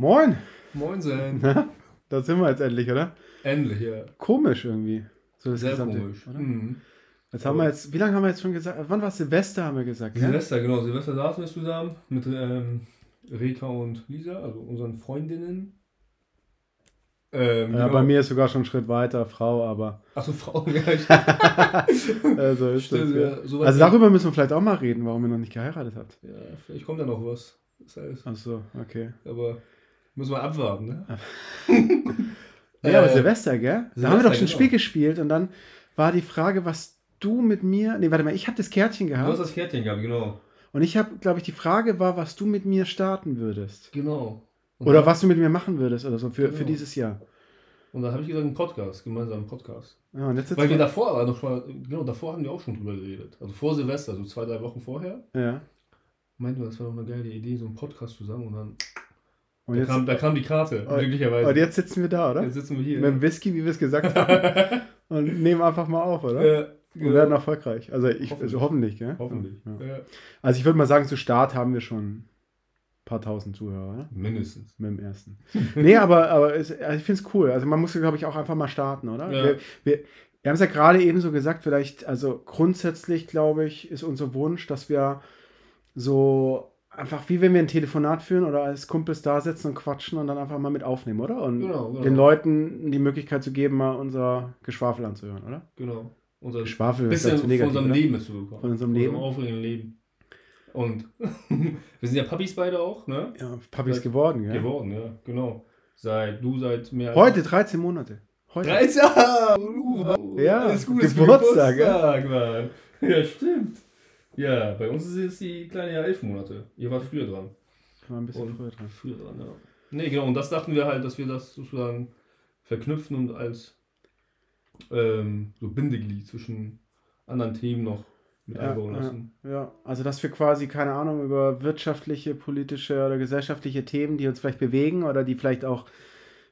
Moin! Moin sein. Na, da sind wir jetzt endlich, oder? Endlich, ja. Komisch irgendwie. So das Sehr gesamte- komisch. Oder? Mhm. Jetzt haben wir jetzt, wie lange haben wir jetzt schon gesagt? Wann war es? Silvester haben wir gesagt, ja? Silvester, genau. Silvester saßen wir zusammen mit ähm, Rita und Lisa, also unseren Freundinnen. Ähm, Ja, bei mir ist sogar schon einen Schritt weiter, Frau, aber Achso, Frauen, ja. Ich, äh, so ist Stimmt, das. ja. Also darüber müssen wir vielleicht auch mal reden, warum ihr noch nicht geheiratet habt. ja, vielleicht kommt da noch was. Das heißt, Ach so, okay. aber müssen wir abwarten, ne? Ja, aber Äh, Silvester, gell? Da Silvester, haben wir doch schon ein genau. Spiel gespielt und dann war die Frage, was du mit mir. Nee, warte mal, ich habe das Kärtchen Du hast gehabt das Kärtchen gehabt, genau. und ich habe, glaube ich, die Frage war, was du mit mir starten würdest. Genau. Und Oder was du mit mir machen würdest oder so für, für Genau. dieses Jahr. Und dann habe ich gesagt, einen Podcast, gemeinsamen Podcast. Ja, und jetzt Weil wir davor aber noch mal, genau, davor haben wir auch schon drüber geredet. Also vor Silvester, so zwei, drei Wochen vorher, ja. meinten wir, das wäre doch eine geile Idee, so einen Podcast zusammen und dann Und da, jetzt, kam, da kam die Karte, Und- möglicherweise. und jetzt sitzen wir da, oder? Jetzt sitzen wir hier. Mit dem Whisky, wie wir es gesagt haben. und nehmen einfach mal auf, oder? äh, Und werden erfolgreich. Also ich Hoffentlich. also hoffentlich, gell? Hoffentlich. Ja. Ja. Also ich würde mal sagen, zu Start haben wir schon ein paar tausend Zuhörer, oder? Mindestens. Mit dem ersten. nee, aber, aber es, also ich finde es cool. Also man muss, glaube ich, auch einfach mal starten, oder? Ja. Wir, wir, wir haben es ja gerade eben so gesagt, vielleicht, also grundsätzlich, glaube ich, ist unser Wunsch, dass wir so einfach, wie wenn wir ein Telefonat führen oder als Kumpels da sitzen und quatschen und dann einfach mal mit aufnehmen, oder? Und Genau, genau. den Leuten die Möglichkeit zu geben, mal unser Geschwafel anzuhören, oder? Genau. Unser Geschwafel ist bisschen ja zu von negativ, unserem oder? Leben mitzubekommen. Von unserem Leben. aufregenden Leben. Und wir sind ja Papis beide auch, ne? Ja, ist Seit- geworden, gell? Geworden, ja, genau. Seit du seit mehr als Heute 13 Monate. Heute. 13 Jahre! Ja, Alles Gute zum Geburtstag, Geburtstag, Mann. Ja, stimmt. Ja, bei uns ist es die kleine ja elf Monate. Ihr wart früher dran. War ein bisschen Und früher dran. Früher dran, ja. Nee, genau, und das dachten wir halt, dass wir das sozusagen verknüpfen und als ähm, so Bindeglied zwischen anderen Themen noch mit Ja, einbauen ja, lassen. ja, also dass wir quasi, keine Ahnung, über wirtschaftliche, politische oder gesellschaftliche Themen, die uns vielleicht bewegen oder die vielleicht auch,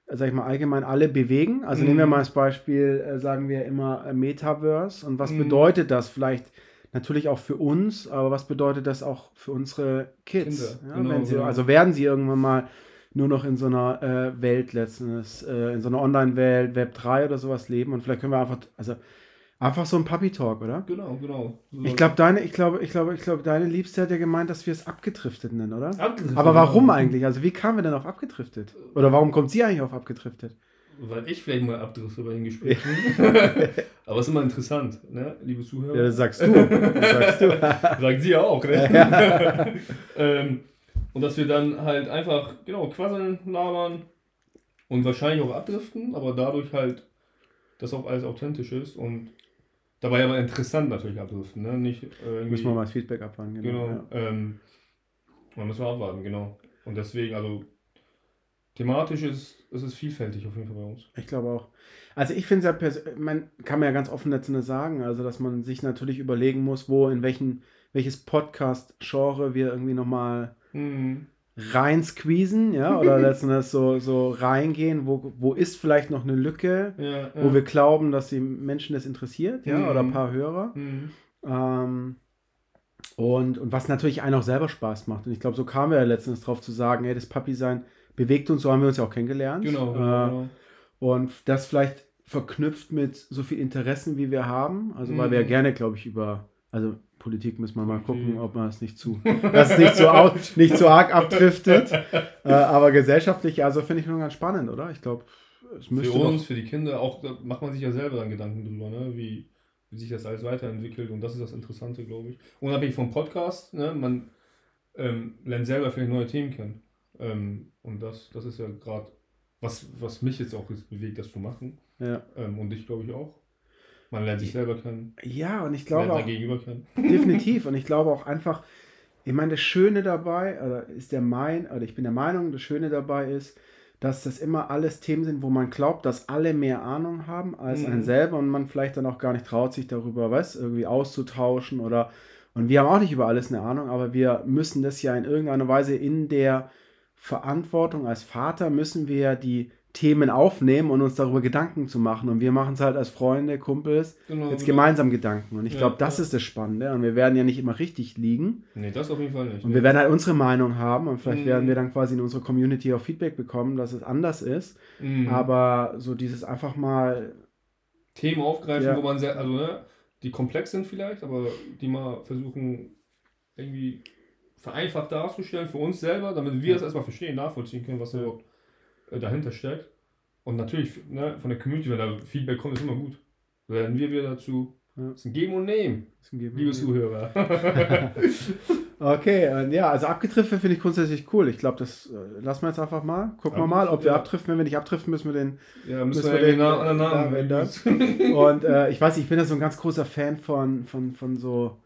sag ich mal, allgemein alle bewegen. Also Mhm. nehmen wir mal als Beispiel, äh, sagen wir immer äh, Metaverse. Und was Mhm. bedeutet das vielleicht natürlich auch für uns, aber was bedeutet das auch für unsere Kids? Kinder, ja, genau, sie, genau. Also werden sie irgendwann mal nur noch in so einer äh, Welt letztens, äh, in so einer Online-Welt, Web 3 oder sowas leben und vielleicht können wir einfach, also einfach so ein Puppy-Talk, oder? Genau, genau. So Ich glaube, deine, ich glaube, ich glaube, ich glaube, deine Liebste hat ja gemeint, dass wir es abgedriftet nennen, oder? Abgedriftet, Aber warum genau. eigentlich? Also wie kamen wir denn auf abgedriftet? Oder warum kommt sie eigentlich auf abgedriftet? Weil ich vielleicht mal abdrifte bei den Gesprächen. Aber es ist immer interessant, ne, liebe Zuhörer. Ja, das sagst du. Das sagst du. Sagen sie ja auch, ne? ähm, und dass wir dann halt einfach, genau, quasseln, labern und wahrscheinlich auch abdriften, aber dadurch halt, dass auch alles authentisch ist und dabei aber interessant natürlich abdriften, ne? Nicht äh, irgendwie. Müssen wir mal das Feedback abwarten. Genau. Genau. Ja. Ähm, dann müssen wir abwarten, genau. Und deswegen, also thematisch ist, ist es vielfältig auf jeden Fall bei uns. Ich glaube auch. Also ich finde es ja persönlich, man kann man ja ganz offen letztendlich sagen, also dass man sich natürlich überlegen muss, wo, in welchen, welches Podcast-Genre wir irgendwie nochmal Mhm. rein squeezen, ja, oder letztendlich so, so reingehen, wo, wo ist vielleicht noch eine Lücke, Ja, ja. wo wir glauben, dass die Menschen das interessiert, ja, Mhm. oder ein paar Hörer. Mhm. Ähm, und, und was natürlich einen auch selber Spaß macht. Und ich glaube, so kamen wir ja letztens drauf zu sagen, hey, das Papi-Sein bewegt uns, so haben wir uns ja auch kennengelernt. Genau, Äh, genau, genau. Und das vielleicht verknüpft mit so viel Interessen, wie wir haben. Also, weil Mhm. wir ja gerne, glaube ich, über, also Politik müssen wir mal gucken, ob man es nicht zu, dass es nicht so, au, nicht so arg abdriftet. äh, aber gesellschaftlich, also finde ich schon ganz spannend, oder? Ich glaube, es Für müsste uns, doch, für die Kinder, auch da macht man sich ja selber dann Gedanken drüber, ne? wie, wie sich das alles weiterentwickelt und das ist das Interessante, glaube ich. Unabhängig vom Podcast, ne? man ähm, lernt selber vielleicht neue Themen kennen. Ähm, und das, das ist ja gerade, was, was mich jetzt auch jetzt bewegt, das zu machen. ja. Ähm, und dich, glaube ich, auch. Man lernt sich selber kennen, ja, und ich glaube auch, Gegenüber kennen. Definitiv. Und ich glaube auch einfach, ich meine, das Schöne dabei, oder ist der mein, oder ich bin der Meinung, das Schöne dabei ist, dass das immer alles Themen sind, wo man glaubt, dass alle mehr Ahnung haben als Mhm. ein selber und man vielleicht dann auch gar nicht traut, sich darüber was irgendwie auszutauschen oder und wir haben auch nicht über alles eine Ahnung, aber wir müssen das ja in irgendeiner Weise in der Verantwortung als Vater müssen wir ja die Themen aufnehmen und uns darüber Gedanken zu machen. Und wir machen es halt als Freunde, Kumpels, Genau, jetzt genau. gemeinsam Gedanken. Und ich Ja, glaube, das ja. ist das Spannende. Und wir werden ja nicht immer richtig liegen. Nee, das auf jeden Fall nicht. Und wir werden halt unsere Meinung haben. Und vielleicht Mhm. werden wir dann quasi in unserer Community auch Feedback bekommen, dass es anders ist. Mhm. Aber so dieses einfach mal, Themen aufgreifen, Ja. wo man sehr, also ne, die komplex sind vielleicht, aber die mal versuchen irgendwie vereinfacht darzustellen für uns selber, damit wir das erstmal verstehen, nachvollziehen können, was da überhaupt äh, dahinter steckt. Und natürlich, ne, von der Community, wenn da Feedback kommt, ist immer gut. Werden wir wieder dazu. Ja. Ist ein Geben und Nehmen, liebe Zuhörer. Okay, und ja, also abgetrifft finde ich grundsätzlich cool. Ich glaube, das äh, lassen wir jetzt einfach mal. Gucken wir mal, ob wir Ja. abdriften. Wenn wir nicht abdriften, müssen wir den ja, müssen Müssen wir wir den anderen Namen ändern? Und äh, ich weiß, ich bin ja so ein ganz großer Fan von, von, von so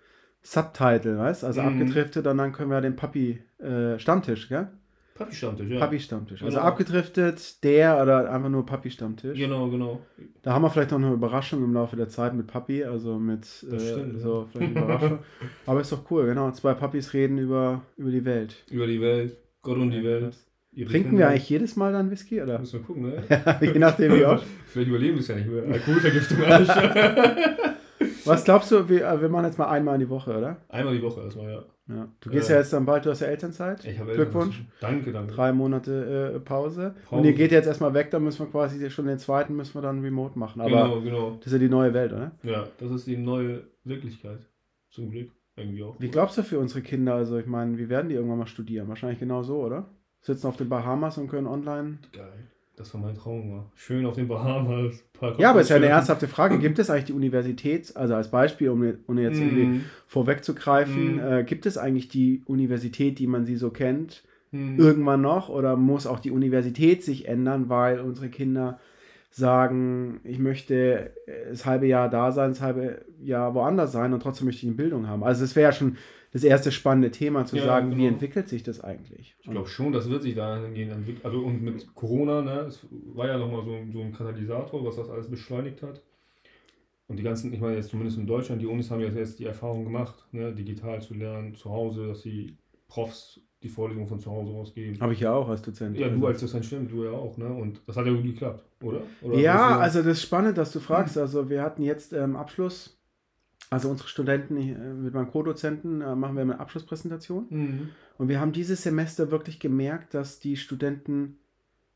Subtitle, weißt Also Mhm. abgedriftet und dann können wir den Papi äh, Stammtisch, gell? Papi Stammtisch, ja. Papi Stammtisch. Also Genau. abgedriftet, der oder einfach nur Papi Stammtisch. Genau, genau. Da haben wir vielleicht noch eine Überraschung im Laufe der Zeit mit Papi, also mit äh, Das stimmt, so vielleicht eine Überraschung. Aber ist doch cool, genau. Zwei Papis reden über, über die Welt. Über die Welt, Gott und die Welt. ihre Trinken Kinder. wir eigentlich jedes Mal dann Whisky, oder? Müssen wir gucken, ne? Je nachdem wie oft. Vielleicht überleben wir es ja nicht mehr. Alkoholvergiftung. Alter. Was glaubst du, wir, äh, wir machen jetzt mal einmal in die Woche, oder? Einmal die Woche erstmal, ja. Ja. Du gehst Äh, ja jetzt dann bald, du hast ja Elternzeit. Ich habe Glückwunsch. Danke, danke. Drei Monate äh, Pause. Pause. Und ihr geht jetzt erstmal weg, dann müssen wir quasi schon den zweiten müssen wir dann remote machen. Aber genau, genau. das ist ja die neue Welt, oder? Ja, das ist die neue Wirklichkeit. Zum Glück. Irgendwie auch. Wie glaubst du für unsere Kinder? Also ich meine, wie werden die irgendwann mal studieren? Wahrscheinlich genau so, oder? Sitzen auf den Bahamas und können online. Geil. Das war mein Traum. War. Schön auf den Bahamas. Ja, aber ist ja eine ernsthafte Frage. Gibt es eigentlich die Universität, also als Beispiel, um, ohne jetzt irgendwie Mhm. vorwegzugreifen, Mhm. äh, gibt es eigentlich die Universität, die man sie so kennt, Mhm. irgendwann noch? Oder muss auch die Universität sich ändern, weil unsere Kinder sagen, ich möchte äh, das halbe Jahr da sein, das halbe Jahr woanders sein und trotzdem möchte ich eine Bildung haben? Also es wäre ja schon das erste spannende Thema, zu Ja, sagen, wie genau. entwickelt sich das eigentlich? Ich glaube schon, das wird sich dahingehend entwickeln. Also und mit Corona, ne, es war ja nochmal so, ein- so ein Katalysator, was das alles beschleunigt hat. Und die ganzen, ich meine jetzt zumindest in Deutschland, die Unis haben ja jetzt die Erfahrung gemacht, ne, digital zu lernen, zu Hause, dass die Profs die Vorlesungen von zu Hause aus geben. Habe ich ja auch als Dozent. Ja, Also- du als Dozent stimmt, du ja auch, ne? Und das hat ja gut geklappt, oder? oder Ja, also das ist spannend, dass du fragst. Also wir hatten jetzt ähm, Abschluss, also unsere Studenten äh, mit meinem Co-Dozenten äh, machen wir eine Abschlusspräsentation. Mhm. Und wir haben dieses Semester wirklich gemerkt, dass die Studenten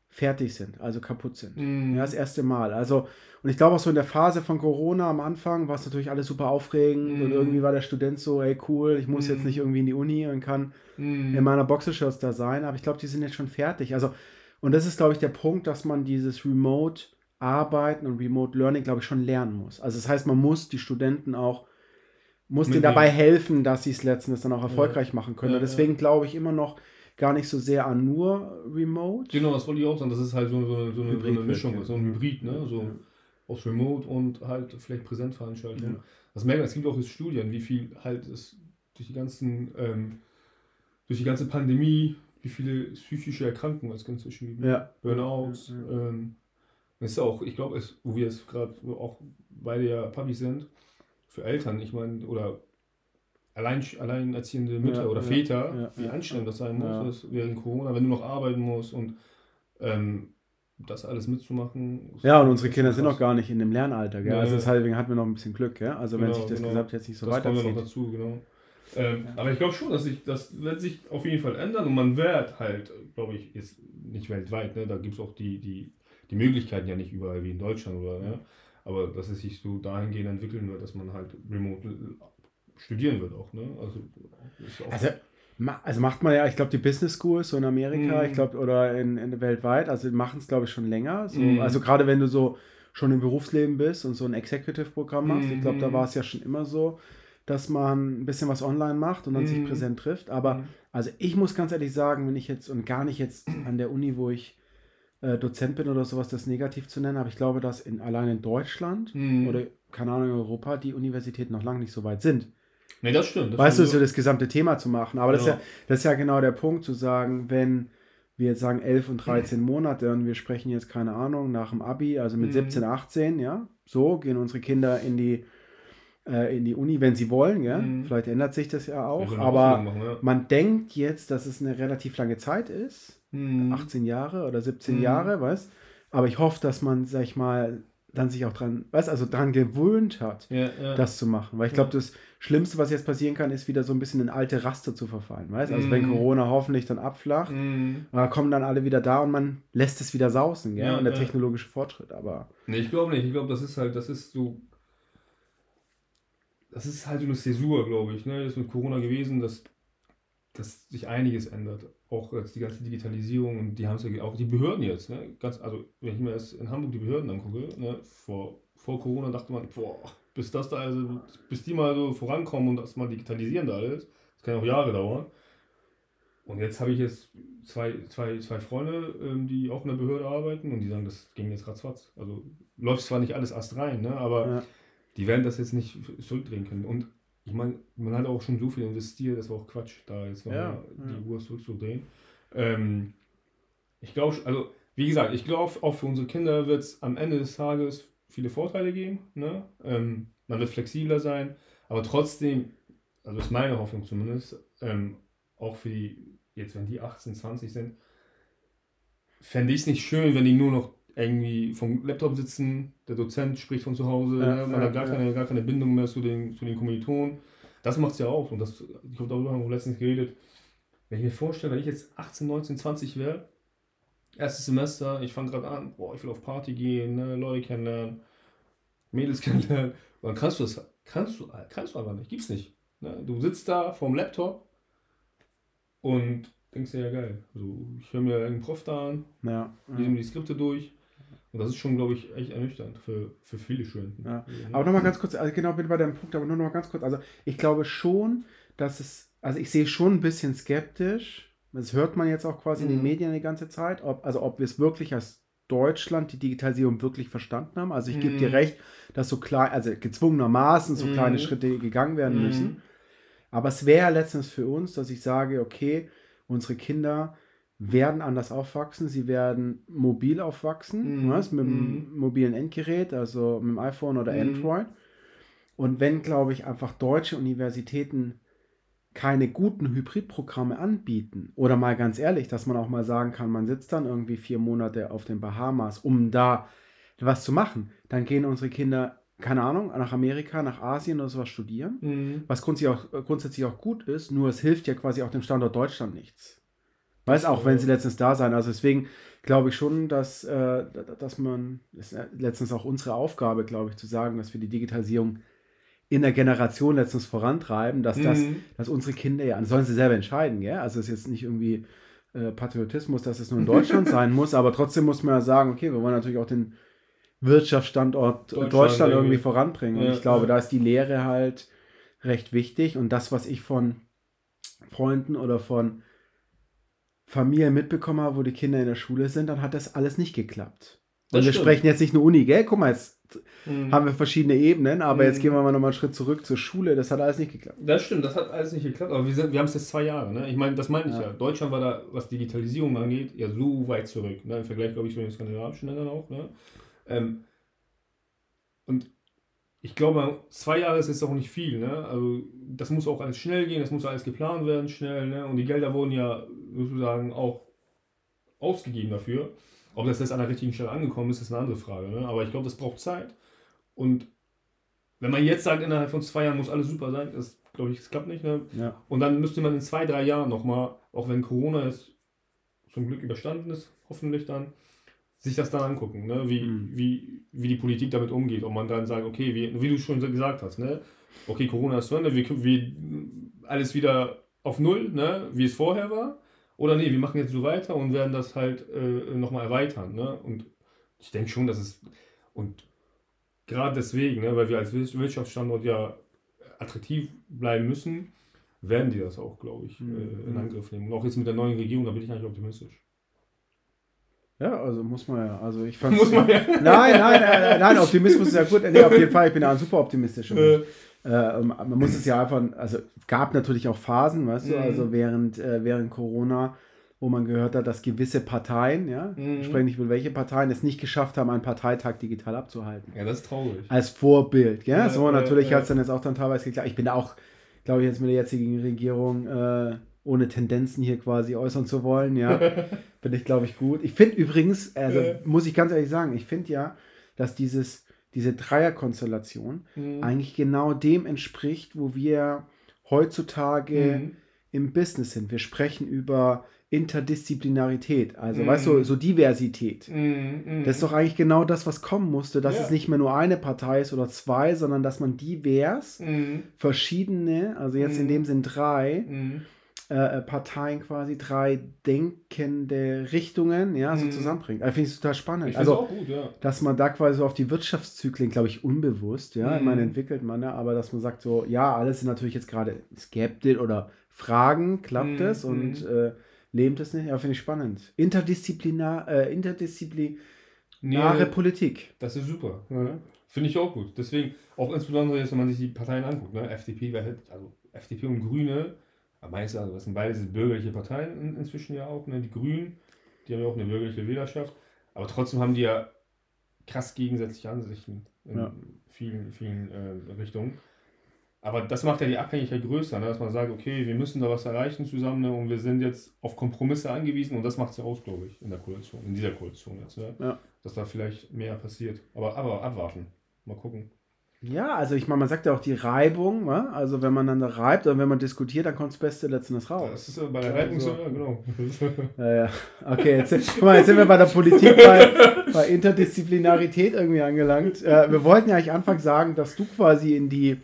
fertig sind, also kaputt sind. Mhm. Ja, das erste Mal. Also, und ich glaube auch so in der Phase von Corona am Anfang war es natürlich alles super aufregend Mhm. und irgendwie war der Student so, ey cool, ich muss Mhm. jetzt nicht irgendwie in die Uni und kann Mhm. in meiner Boxershorts da sein, aber ich glaube, die sind jetzt schon fertig. Also, und das ist, glaube ich, der Punkt, dass man dieses Remote Arbeiten und Remote Learning, glaube ich, schon lernen muss. Also, das heißt, man muss die Studenten auch, muss denen dabei helfen, dass sie es letzten Endes dann auch erfolgreich machen können. Ja, deswegen glaube ich immer noch gar nicht so sehr an nur Remote. Genau, das wollte ich auch sagen. Das ist halt so, so, so, eine, so eine Mischung, wird, so ein Hybrid, ne? So Ja. aus Remote und halt vielleicht Präsentveranstaltungen. Ja. Das merkt man, es gibt auch jetzt Studien, wie viel halt es durch die ganzen, ähm, durch die ganze Pandemie, wie viele psychische Erkrankungen es inzwischen gibt. Ja. Burnouts. Ja, ja. Ähm, ist auch, ich glaube, wo wir jetzt gerade auch beide ja Papis sind, für Eltern, ich meine, oder allein, alleinerziehende Mütter Ja, oder ja, Väter, ja, wie ja. anstrengend das sein muss, Ja. während Corona, wenn du noch arbeiten musst und ähm, das alles mitzumachen. Ja, und unsere Kinder sind noch gar nicht in dem Lernalter. Gell? Ja, also ja. deswegen hatten wir noch ein bisschen Glück. Gell? Also wenn Genau, sich das genau. Gesamt jetzt nicht so das kommt ja noch weiterzieht. dazu, genau. Ähm, Aber ich glaube schon, dass sich das wird sich auf jeden Fall ändern und man wird halt, glaube ich, jetzt nicht weltweit, ne? da gibt es auch die, die, die Möglichkeiten ja nicht überall wie in Deutschland oder ja? aber dass es sich so dahingehend entwickeln wird, dass man halt remote studieren wird auch, ne? Also, ist auch, Also, also macht man ja, ich glaube, die Business Schools so in Amerika, Mhm. ich glaube, oder in, in weltweit, also machen es, glaube ich, schon länger. So, Mhm. Also gerade wenn du so schon im Berufsleben bist und so ein Executive-Programm machst, ich glaube, da Mhm. war es ja schon immer so, dass man ein bisschen was online macht und dann sich Mhm. präsent trifft. Aber Mhm. also ich muss ganz ehrlich sagen, wenn ich jetzt und gar nicht jetzt an der Uni, wo ich äh, Dozent bin oder sowas, das negativ zu nennen, aber ich glaube, dass in, allein in Deutschland Mhm. oder keine Ahnung in Europa die Universitäten noch lange nicht so weit sind. nee, das stimmt. Das Weißt du, so das gesamte Thema zu machen. Aber das, ist ja, das ist ja genau der Punkt, zu sagen, wenn wir jetzt sagen 11 und 13 Monate und wir sprechen jetzt, keine Ahnung, nach dem Abi, also mit Mhm. 17, 18, ja, so gehen unsere Kinder in die, äh, in die Uni, wenn sie wollen, ja. Mhm. Vielleicht ändert sich das ja auch, aber machen, ja. man denkt jetzt, dass es eine relativ lange Zeit ist, Mhm. 18 Jahre oder 17 Mhm. Jahre, weißt Aber ich hoffe, dass man, sag ich mal, dann sich auch dran, weißt also dran gewöhnt hat, Ja, ja. das zu machen. Weil ich glaube, das Schlimmste, was jetzt passieren kann, ist wieder so ein bisschen in alte Raster zu verfallen. Weißt Also wenn Mhm. Corona hoffentlich dann abflacht, Mhm. da kommen dann alle wieder da und man lässt es wieder sausen, gell? Ja, und der technologische Fortschritt. Aber Nee, ich glaube nicht. Ich glaube, das ist halt, das ist so. Das ist halt so eine Zäsur, glaube ich. Ne? Das ist mit Corona gewesen, dass, dass sich einiges ändert. Auch jetzt die ganze Digitalisierung und die haben es ja auch die Behörden jetzt. Ne? Ganz, also, wenn ich mir jetzt in Hamburg die Behörden angucke, ne? vor, vor Corona dachte man, boah, bis das da, also, bis die mal so vorankommen und das mal digitalisieren da alles, das kann auch Jahre dauern. Und jetzt habe ich jetzt zwei, zwei, zwei Freunde, ähm, die auch in der Behörde arbeiten und die sagen, das ging jetzt ratzfatz. Also läuft zwar nicht alles erst rein, ne, aber ja, die werden das jetzt nicht zurückdrehen können. Und ich meine, man hat auch schon so viel investiert, das war auch Quatsch, da jetzt nochmal Ja, die ja. Uhr zurückzudrehen. Ähm, ich glaube, also wie gesagt, ich glaube, auch für unsere Kinder wird es am Ende des Tages viele Vorteile geben. Ne? Ähm, man wird flexibler sein, aber trotzdem, also ist meine Hoffnung zumindest, ähm, auch für die, jetzt wenn die 18, 20 sind, fände ich es nicht schön, wenn die nur noch irgendwie vom Laptop sitzen, der Dozent spricht von zu Hause, Ja, ne? man ja, hat gar, ja. keine, gar keine Bindung mehr zu den, zu den Kommilitonen. Das macht es ja auch und das, ich glaube, darüber haben wir letztens geredet. Wenn ich mir vorstelle, wenn ich jetzt 18, 19, 20 wäre, erstes Semester, ich fange gerade an, boah, ich will auf Party gehen, ne, Leute kennenlernen, Mädels kennenlernen, und dann kannst du das, kannst du, kannst du aber nicht, gibt's nicht. Ne? Du sitzt da vorm Laptop und denkst dir, ja geil, also ich höre mir irgendeinen Prof da an, ja, lese mir die Skripte durch und das ist schon, glaube ich, echt ernüchternd für, für viele Studenten. Ja. Ne? Aber nochmal ganz kurz, also genau bin bei deinem Punkt, aber nur noch mal ganz kurz. Also ich glaube schon, dass es, also ich sehe schon ein bisschen skeptisch, das hört man jetzt auch quasi in den Mhm. Medien die ganze Zeit, ob, also ob wir es wirklich als Deutschland die Digitalisierung wirklich verstanden haben. Also ich gebe dir Mhm. recht, dass so klein, also gezwungenermaßen so Mhm. kleine Schritte gegangen werden Mhm. müssen. Aber es wäre letztens für uns, dass ich sage, okay, unsere Kinder werden anders aufwachsen, sie werden mobil aufwachsen, Mhm. was, mit einem mobilen Endgerät, also mit dem iPhone oder Mhm. Android. Und wenn, glaube ich, einfach deutsche Universitäten keine guten Hybridprogramme anbieten, oder mal ganz ehrlich, dass man auch mal sagen kann, man sitzt dann irgendwie vier Monate auf den Bahamas, um da was zu machen, dann gehen unsere Kinder, keine Ahnung, nach Amerika, nach Asien oder sowas studieren Mhm. was grundsätzlich auch, grundsätzlich auch gut ist, nur es hilft ja quasi auch dem Standort Deutschland nichts. Weiß auch, wenn sie letztens da sein. Also deswegen glaube ich schon, dass, äh, dass man, ist letztens auch unsere Aufgabe, glaube ich, zu sagen, dass wir die Digitalisierung in der Generation letztens vorantreiben, dass das, Mhm. dass unsere Kinder ja, das sollen sie selber entscheiden, gell? Also es ist jetzt nicht irgendwie äh, Patriotismus, dass es nur in Deutschland sein muss, aber trotzdem muss man ja sagen, okay, wir wollen natürlich auch den Wirtschaftsstandort Deutschland, Deutschland irgendwie irgendwie. voranbringen. Und Ja, ich glaube, ja. da ist die Lehre halt recht wichtig. Und das, was ich von Freunden oder von Familien mitbekommen habe, wo die Kinder in der Schule sind, dann hat das alles nicht geklappt. Und Das wir stimmt. sprechen jetzt nicht nur Uni, gell? Guck mal, jetzt Mhm. haben wir verschiedene Ebenen, aber Mhm. jetzt gehen wir mal nochmal einen Schritt zurück zur Schule. Das hat alles nicht geklappt. Das stimmt, das hat alles nicht geklappt, aber wir, sind, wir haben es jetzt zwei Jahre. Ne? Ich meine, das meine ich Ja. ja. Deutschland war da, was Digitalisierung angeht, ja so weit zurück. Ne? Im Vergleich, glaube ich, zu den skandinavischen Ländern auch. Ne? Ähm, und ich glaube, zwei Jahre ist jetzt auch nicht viel. Ne? Also, das muss auch alles schnell gehen, das muss alles geplant werden, schnell. Ne? Und die Gelder wurden ja sozusagen auch ausgegeben dafür. Ob das jetzt an der richtigen Stelle angekommen ist, ist eine andere Frage. Ne? Aber ich glaube, das braucht Zeit. Und wenn man jetzt sagt, innerhalb von zwei Jahren muss alles super sein, das glaube ich, das klappt nicht. Ne? Ja. Und dann müsste man in zwei, drei Jahren nochmal, auch wenn Corona jetzt zum Glück überstanden ist, hoffentlich dann, sich das dann angucken, ne? wie, Mhm. wie, wie die Politik damit umgeht. Ob man dann sagt, okay, wie, wie du schon gesagt hast, ne? okay, Corona ist zu Ende, wir, wir alles wieder auf Null, ne? wie es vorher war. Oder nee, wir machen jetzt so weiter und werden das halt äh, nochmal erweitern. Ne? Und ich denke schon, dass es. Und gerade deswegen, ne, weil wir als Wir- Wirtschaftsstandort ja attraktiv bleiben müssen, werden die das auch, glaube ich, Mhm. äh, in Angriff nehmen. Und auch jetzt mit der neuen Regierung, da bin ich eigentlich optimistisch. Ja, also muss man ja. Also ich fand Muss man ja. Nein, nein, nein, nein, Optimismus ist ja gut. Nee, auf jeden Fall, ich bin ja ein super optimistischer Mensch. Äh, Äh, man muss es ja einfach, also gab natürlich auch Phasen, weißt du, Mhm. also während, äh, während Corona, wo man gehört hat, dass gewisse Parteien, ja, Mhm. ich spreche nicht mit welche Parteien, es nicht geschafft haben, einen Parteitag digital abzuhalten. ja, das ist traurig. Als Vorbild, gell? Ja, so, ja, natürlich ja. hat es dann jetzt auch dann teilweise geklappt. Ich bin auch, glaube ich, jetzt mit der jetzigen Regierung äh, ohne Tendenzen hier quasi äußern zu wollen, ja, finde ich, glaube ich, gut. Ich finde übrigens, also Ja. muss ich ganz ehrlich sagen, ich finde ja, dass dieses, diese Dreierkonstellation Mhm. eigentlich genau dem entspricht, wo wir heutzutage Mhm. im Business sind. Wir sprechen über Interdisziplinarität, also Mhm. weißt du, so Diversität. Mhm. Mhm. Das ist doch eigentlich genau das, was kommen musste, dass Ja. es nicht mehr nur eine Partei ist oder zwei, sondern dass man divers, Mhm. verschiedene, also jetzt in Mhm. dem Sinn drei Mhm. Äh, äh, Parteien quasi, drei denkende Richtungen, ja, so Mhm. zusammenbringt. Also finde ich total spannend. Ich also, auch gut, ja. dass man da quasi so auf die Wirtschaftszyklen, glaube ich, unbewusst, ja, ich Mhm. meine, entwickelt man ja, aber dass man sagt so, ja, alles sind natürlich jetzt gerade skeptisch oder Fragen, klappt Mhm, es und äh, lebt es nicht? Ja, finde ich spannend. Interdisziplinar, äh, interdisziplinäre Nee, Politik. Das ist super. Ja. Finde ich auch gut. Deswegen, auch insbesondere jetzt, wenn man sich die Parteien anguckt, ne? FDP, hält- also FDP und Grüne, am meisten, also das sind beides bürgerliche Parteien in, inzwischen ja auch, ne? Die Grünen, die haben ja auch eine bürgerliche Wählerschaft, aber trotzdem haben die ja krass gegensätzliche Ansichten in Ja. vielen, vielen äh, Richtungen. Aber das macht ja die Abhängigkeit größer, ne? dass man sagt, okay, wir müssen da was erreichen zusammen ne? und wir sind jetzt auf Kompromisse angewiesen und das macht es ja aus, glaube ich, in der Koalition, in dieser Koalition jetzt. Ne? Ja. dass da vielleicht mehr passiert. Aber, aber abwarten. Mal gucken. Ja, also ich meine, man sagt ja auch die Reibung, wa? also wenn man dann da reibt oder wenn man diskutiert, dann kommt das Beste letztendlich raus. Das ist ja bei der Ja, Reibung so, ja, genau. Ja, ja. Okay, jetzt, sind- guck mal, jetzt sind wir bei der Politik bei, bei Interdisziplinarität irgendwie angelangt. Äh, wir wollten ja eigentlich anfangs sagen, dass du quasi in die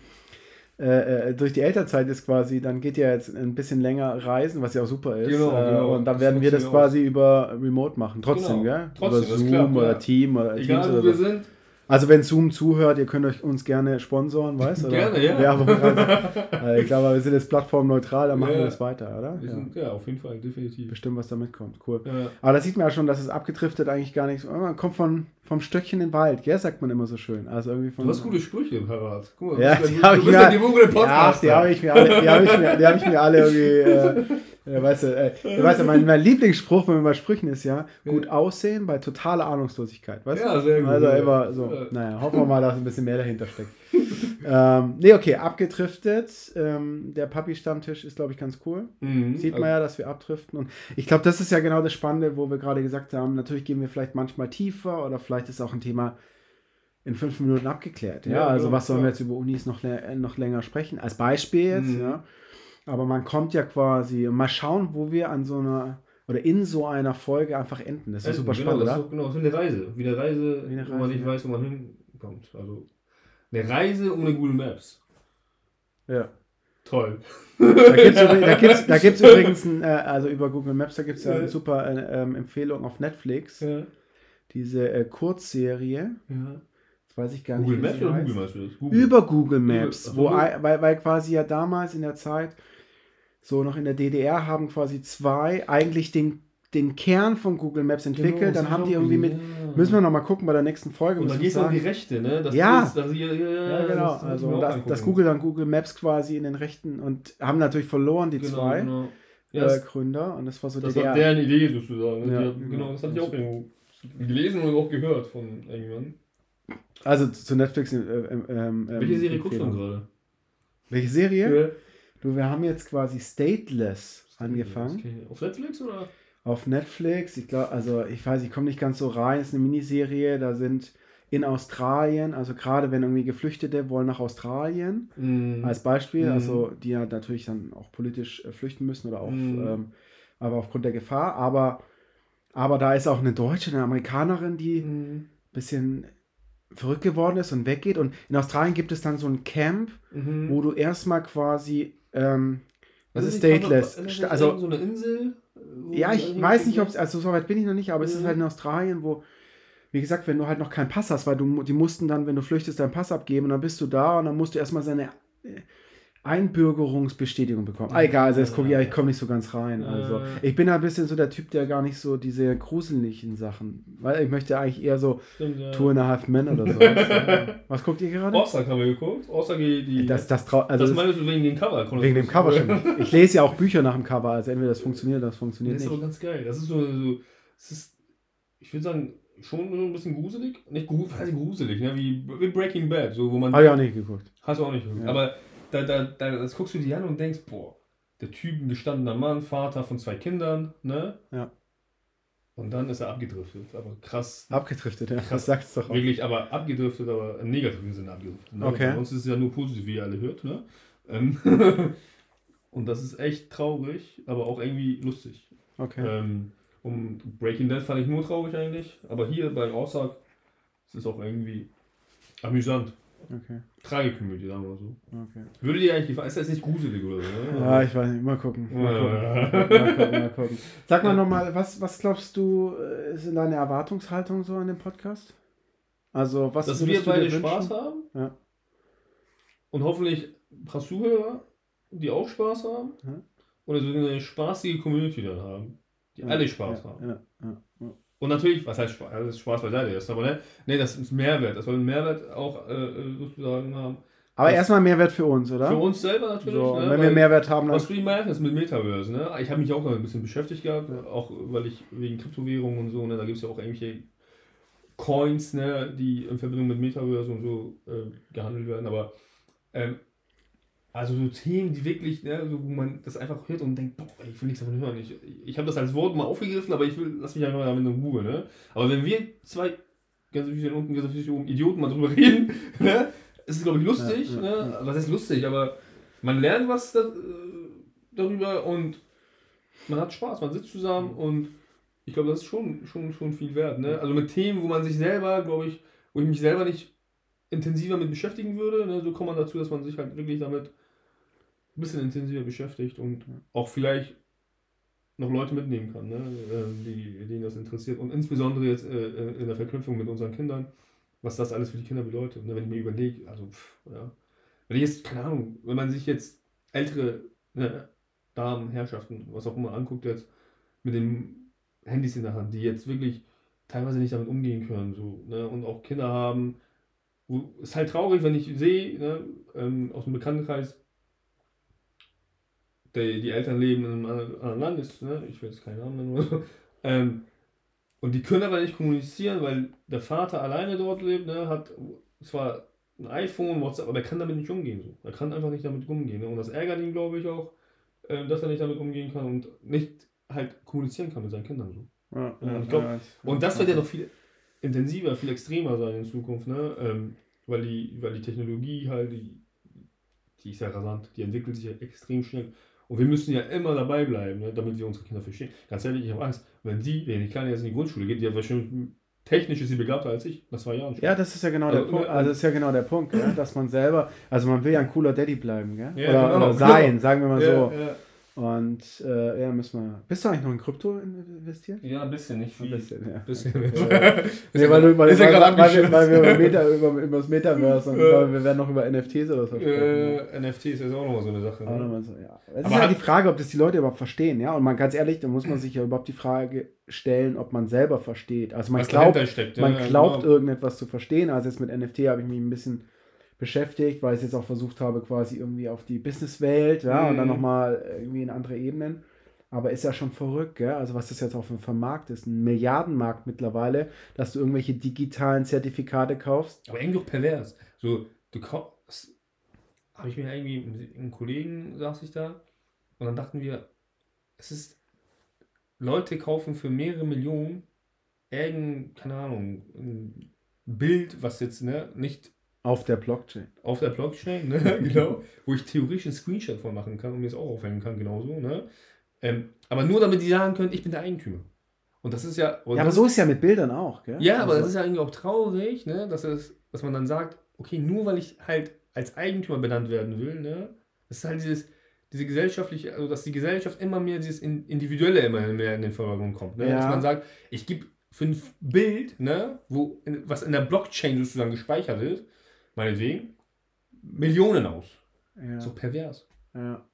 äh, äh, durch die Elternzeit ist quasi, dann geht ja jetzt ein bisschen länger reisen, was ja auch super ist. Genau, äh, genau. Und dann Das werden wir das quasi über Remote machen. Trotzdem, Genau. gell? Trotzdem, über Zoom klappt, oder ja. Team oder Teams Egal, oder wo wir so. sind. Also wenn Zoom zuhört, ihr könnt euch uns gerne sponsoren, weißt du? Gerne, ja. Werbung rein. äh, ich glaube, wir sind jetzt plattformneutral, dann machen Ja. wir das weiter, oder? Ja. sind, ja, auf jeden Fall, definitiv. Bestimmt, was da mitkommt. Cool. Ja. Aber da sieht man ja schon, dass es abgedriftet eigentlich gar nicht. Man kommt von, vom Stöckchen in den Wald, gell, sagt man immer so schön. Also irgendwie von, Du hast gute Sprüche parat. Guck mal, Ja, du bist, die ja, hab du bist ja die Google Ja, Podcast. die habe ich mir alle, die habe ich mir, die habe ich mir alle irgendwie. Äh, äh, weißt du, äh, du weißt ja, mein, mein Lieblingsspruch, wenn wir bei Sprüchen ist ja, gut aussehen bei totaler Ahnungslosigkeit. Weißt Ja, du? sehr gut, Also ja. immer so. Ja. Naja, hoffen wir mal, dass ein bisschen mehr dahinter steckt. ähm, nee, okay, abgedriftet. Ähm, der Papi-Stammtisch ist, glaube ich, ganz cool. Mhm. Sieht man ja, dass wir abdriften. Und ich glaube, das ist ja genau das Spannende, wo wir gerade gesagt haben, natürlich gehen wir vielleicht manchmal tiefer oder vielleicht ist auch ein Thema in fünf Minuten abgeklärt. Ja, Ja, also genau, was sollen wir klar. jetzt über Unis noch, noch länger sprechen? Als Beispiel jetzt, Mhm. ja. Aber man kommt ja quasi, mal schauen, wo wir an so einer oder in so einer Folge einfach enden. Das ist Also, super genau, spannend, das oder? ist, genau, das ist eine Reise. Wie eine Reise, Wie eine wo man Reise, nicht ja. weiß, wo man hinkommt. Also eine Reise ohne Google Maps. Ja. Toll. Da gibt es da gibt's, da gibt's übrigens, ein, äh, also über Google Maps, da gibt es ja eine super äh, ähm, Empfehlung auf Netflix. Ja. Diese äh, Kurzserie, Ja. jetzt weiß ich gar Google nicht, Maps oder. Google Maps? das? Google. Über Google Maps, Ach so, wo, weil, weil quasi ja damals in der Zeit, so noch in der DDR, haben quasi zwei eigentlich den, den Kern von Google Maps entwickelt. Genau, dann hab haben die irgendwie mit, ja. müssen wir noch mal gucken bei der nächsten Folge. Und da müssen geht es um die. Rechte, ne? Das Ja. Ist, das, ja, ja, ja, genau. das Also das, angucken. das Google dann Google Maps quasi in den Rechten und haben natürlich verloren, die genau, zwei Genau. Ja, äh, Gründer. Und das war so das DDR. war deren Idee sozusagen. Ja, Die genau. genau, das hatte ich auch irgendwo gelesen und auch gehört von irgendjemandem. Also zu Netflix. Äh, ähm, ähm, Welche Serie guckst du denn gerade? Welche Serie? Du, wir haben jetzt quasi Stateless angefangen. Okay. Auf Netflix oder? auf Netflix. Ich glaube, also ich weiß, ich komme nicht ganz so rein. Es ist eine Miniserie. Da sind in Australien, also gerade wenn irgendwie Geflüchtete wollen nach Australien, Mhm. als Beispiel, Mhm. also die ja natürlich dann auch politisch äh, flüchten müssen oder auch, Mhm. ähm, aber aufgrund der Gefahr. Aber, aber da ist auch eine Deutsche, eine Amerikanerin, die ein Mhm. bisschen verrückt geworden ist und weggeht. Und in Australien gibt es dann so ein Camp, Mhm. wo du erstmal quasi, ähm, was ist stateless? Ist das Sta- Also so eine Insel? Ja, ich weiß nicht, ob es, also so weit bin ich noch nicht, aber es ist Mhm. halt in Australien, wo, wie gesagt, wenn du halt noch keinen Pass hast, weil du, die mussten dann, wenn du flüchtest, deinen Pass abgeben und dann bist du da und dann musst du erstmal seine äh, Einbürgerungsbestätigung bekommen. Ah, egal, also jetzt gucke ich, ja, ich komme nicht so ganz rein. Also ich bin ein bisschen so der Typ, der gar nicht so diese gruseligen Sachen, weil ich möchte eigentlich eher so Stimmt, ja. Two and a Half Men oder so. Was guckt ihr gerade? Osaka haben wir geguckt. Osaka, die. Das, das, trau also das meinst du wegen dem Cover? wegen dem Cover schon. Ich lese ja auch Bücher nach dem Cover, also entweder das funktioniert oder das funktioniert Das ist aber nicht. ganz geil. Das ist so, so das ist, ich würde sagen, schon ein bisschen gruselig. Nicht gru- quasi gruselig, ne? wie, wie Breaking Bad, so wo man. Habe ich auch nicht geguckt. Hast du auch nicht geguckt. Ja. Aber da, da, da, das guckst du dir an und denkst, boah, der Typ ein gestandener Mann, Vater von zwei Kindern, ne? Ja. Und dann ist er abgedriftet. Aber krass. Abgedriftet, ja. Krass. Das sagst du doch auch. Wirklich, aber abgedriftet, aber im negativen Sinne abgedriftet. Ne? Okay. Bei uns ist es ja nur positiv, wie ihr alle hört, ne? Ähm, Und das ist echt traurig, aber auch irgendwie lustig. Okay. Ähm, um Breaking Dead fand ich nur traurig eigentlich, aber hier beim Aussag ist es auch irgendwie amüsant. Okay. Tragikomödie, sagen wir mal so. Okay. Würde dir eigentlich gefallen? Ist das nicht gruselig oder so? Ja, ich weiß nicht. Mal gucken. Mal gucken. Ja. Mal gucken, mal gucken. Sag mal nochmal, was, was glaubst du, äh, ist in deine Erwartungshaltung so an dem Podcast? Also, was Dass wir beide? Spaß haben Ja. und hoffentlich ein paar Zuhörer, die auch Spaß haben Ja. und so eine spaßige Community dann haben, die alle Spaß ja, haben. Ja, ja, ja. Und natürlich, was heißt Spaß? Also das ist Spaß beiseite ist, aber ne, nee, das ist Mehrwert. Das soll einen Mehrwert auch äh, sozusagen haben. Aber Das- erstmal Mehrwert für uns, oder? Für uns selber natürlich. So, ne, wenn wir weil- Mehrwert haben, dann. Was Stream Madness mit Metaverse, ne? Ich habe mich auch noch ein bisschen beschäftigt gehabt, auch weil ich wegen Kryptowährungen und so, ne? Da gibt es ja auch irgendwelche Coins, ne? Die in Verbindung mit Metaverse und so äh, gehandelt werden. Aber ähm, also so Themen, die wirklich, ne, wo man das einfach hört und denkt, boah, ich will nichts davon hören. Ich, ich habe das als Wort mal aufgegriffen, aber ich will, lass mich einfach damit in Ruhe, ne? Aber wenn wir zwei ganz Füßchen unten, ganz Füßchen oben Idioten mal drüber reden, ne? ist es, glaube ich, lustig, Ja, ja, ne? Was heißt lustig, aber man lernt was da, äh, darüber und man hat Spaß, man sitzt zusammen und ich glaube, das ist schon, schon, schon viel wert. Ne? Also mit Themen, wo man sich selber, glaube ich, wo ich mich selber nicht intensiver mit beschäftigen würde, ne? so kommt man dazu, dass man sich halt wirklich damit ein bisschen intensiver beschäftigt und auch vielleicht noch Leute mitnehmen kann, ne? ähm, die, denen das interessiert. Und insbesondere jetzt äh, in der Verknüpfung mit unseren Kindern, was das alles für die Kinder bedeutet. Ne? Wenn ich mir überlege, also, pff, ja. Wenn ich jetzt, keine Ahnung, wenn man sich jetzt ältere ne, Damen, Herrschaften, was auch immer anguckt jetzt, mit den Handys in der Hand, die jetzt wirklich teilweise nicht damit umgehen können, so, ne? und auch Kinder haben, wo, ist halt traurig, wenn ich sehe, ne, ähm, aus dem Bekanntenkreis, die, die Eltern leben in einem anderen Land, ist, ne, ich will jetzt keinen Namen nennen oder so, ähm, und die können aber nicht kommunizieren, weil der Vater alleine dort lebt, ne, hat zwar ein iPhone, WhatsApp, aber er kann damit nicht umgehen. So. Er kann einfach nicht damit umgehen. Ne? Und das ärgert ihn, glaube ich, auch, ähm, dass er nicht damit umgehen kann und nicht halt kommunizieren kann mit seinen Kindern. So. Ja, Ja, ich glaub, ja, Und das wird ja noch viel intensiver, viel extremer sein in Zukunft, ne? Ähm, weil, die, weil die Technologie halt, die, die ist ja rasant, die entwickelt sich ja extrem schnell. Und wir müssen ja immer dabei bleiben, ne? damit wir unsere Kinder verstehen. Ganz ehrlich, ich habe Angst, wenn die, wenn die Kleine jetzt in die Grundschule geht, die ja wahrscheinlich technisch ist sie begabter als ich, nach zwei Jahren schon. Ja, das ist ja genau der Also, Punkt. ne, Also das ist ja genau der Punkt, gell? dass man selber, also man will ja ein cooler Daddy bleiben, gell? Ja, oder, genau, oder sein, genau. sagen wir mal ja, so. Und äh, ja, müssen wir. Bist du eigentlich noch in Krypto investiert? ja, ein bisschen, nicht Ein viel. bisschen, ja. bisschen. Nee, weil, du, weil, ist ja weil, gerade weil, wir, weil wir über. Meta, über, über das Metaverse und weil wir werden noch über NFTs oder so sprechen. ne? Äh, NFT ist auch nochmal so eine Sache. Ne? so, ja. Es ist Aber halt die Frage, ob das die Leute überhaupt verstehen, ja. Und man ganz ehrlich, da muss man sich ja überhaupt die Frage stellen, ob man selber versteht. Also man Was glaubt, steckt. man ja, glaubt genau. irgendetwas zu verstehen. Also jetzt mit NFT habe ich mich ein bisschen beschäftigt, weil ich jetzt auch versucht habe, quasi irgendwie auf die Businesswelt, ja, und dann Mhm. nochmal irgendwie in andere Ebenen. Aber ist ja schon verrückt, gell? Also was das jetzt auch für ein Vermarkt ist, ein Milliardenmarkt mittlerweile, dass du irgendwelche digitalen Zertifikate kaufst. Aber irgendwie auch pervers. So, du kaufst. Habe ich mir irgendwie mit einem Kollegen saß ich da und dann dachten wir, es ist. Leute kaufen für mehrere Millionen irgendein, keine Ahnung, ein Bild, was jetzt ne, nicht Auf der Blockchain. auf der Blockchain, ne, genau, wo ich theoretisch einen Screenshot von machen kann und mir es auch aufhängen kann, genauso, ne? Ähm, aber nur damit die sagen können, ich bin der Eigentümer. Und das ist ja. Ja, aber das, so ist ja mit Bildern auch, gell? ja, aber Also- das ist ja eigentlich auch traurig, ne, dass, es, dass man dann sagt, okay, nur weil ich halt als Eigentümer benannt werden will, ne, das ist halt dieses, diese gesellschaftliche, also dass die Gesellschaft immer mehr dieses In- Individuelle immer mehr in den Vordergrund kommt. Ne? Ja. Dass man sagt, ich gebe für ein Bild, ne, wo, was in der Blockchain sozusagen gespeichert ist, meinetwegen, Millionen aus. Ja, So pervers. ja.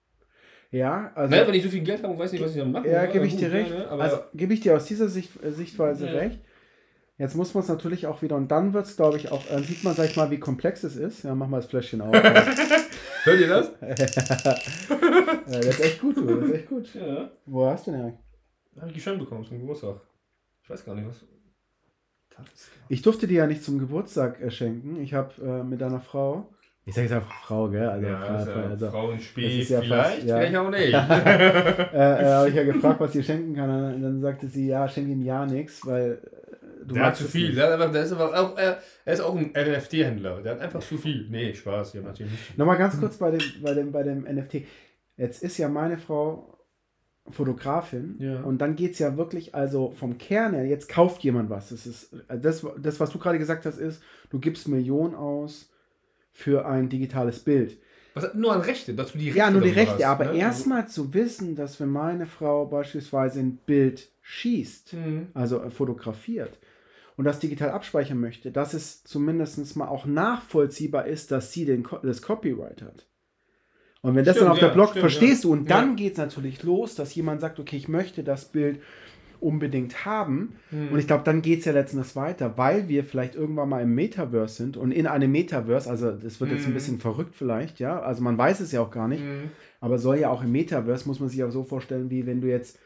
ja also. naja, wenn ich so viel Geld habe und weiß nicht, was ich damit mache. Ja, ne, gebe ich gut, dir ja, recht. ne, aber also gebe ich dir aus dieser Sicht, äh, Sichtweise Ja. recht. Jetzt muss man es natürlich auch wieder, und dann wird es, glaube ich, auch, dann sieht man, sag ich mal, wie komplex es ist. Ja, mach mal das Fläschchen auf. ja, hört ihr das? das ist echt gut, du. Das ist echt gut. Ja. Wo hast du denn eigentlich? Habe ich geschenkt bekommen zum Geburtstag. Ich weiß gar nicht, was. Ich durfte dir ja nicht zum Geburtstag äh, schenken. Ich habe äh, mit deiner Frau Ich sage jetzt einfach Frau, gell? Also, ja, Frau, also, also, Frauenspiel ja vielleicht, fast- vielleicht auch nicht. äh, äh, habe ich ja gefragt, was sie schenken kann. Und dann sagte sie, ja, schenk ihm ja nichts, weil äh, du der hat zu viel. Der, einfach, der, ist aber auch, er, ist auch ein NFT-Händler. Der hat einfach zu viel. Nee, Spaß. Ja, natürlich nicht. Nochmal ganz kurz bei dem, bei, dem, bei dem NFT. Jetzt ist ja meine Frau Fotografin Ja. und dann geht es ja wirklich, also vom Kern her, jetzt kauft jemand was. Das, ist, also das, das, was du gerade gesagt hast, ist, du gibst Millionen aus für ein digitales Bild. Was, nur an Rechte, dass du die Rechte Ja, nur die Rechte, hast, aber ne? erstmal zu wissen, dass wenn meine Frau beispielsweise ein Bild schießt, Mhm. also äh, fotografiert und das digital abspeichern möchte, dass es zumindest mal auch nachvollziehbar ist, dass sie den, das Copyright hat. Und wenn das Stimmt, dann auf der ja, Blog stimmt, verstehst ja. du, und dann Ja. geht es natürlich los, dass jemand sagt, okay, ich möchte das Bild unbedingt haben. Mhm. Und ich glaube, dann geht es ja letztendlich weiter, weil wir vielleicht irgendwann mal im Metaverse sind und in einem Metaverse, also das wird jetzt ein Mhm. bisschen verrückt vielleicht, ja, also man weiß es ja auch gar nicht, Mhm. aber soll ja auch im Metaverse, muss man sich auch so vorstellen, wie wenn du jetzt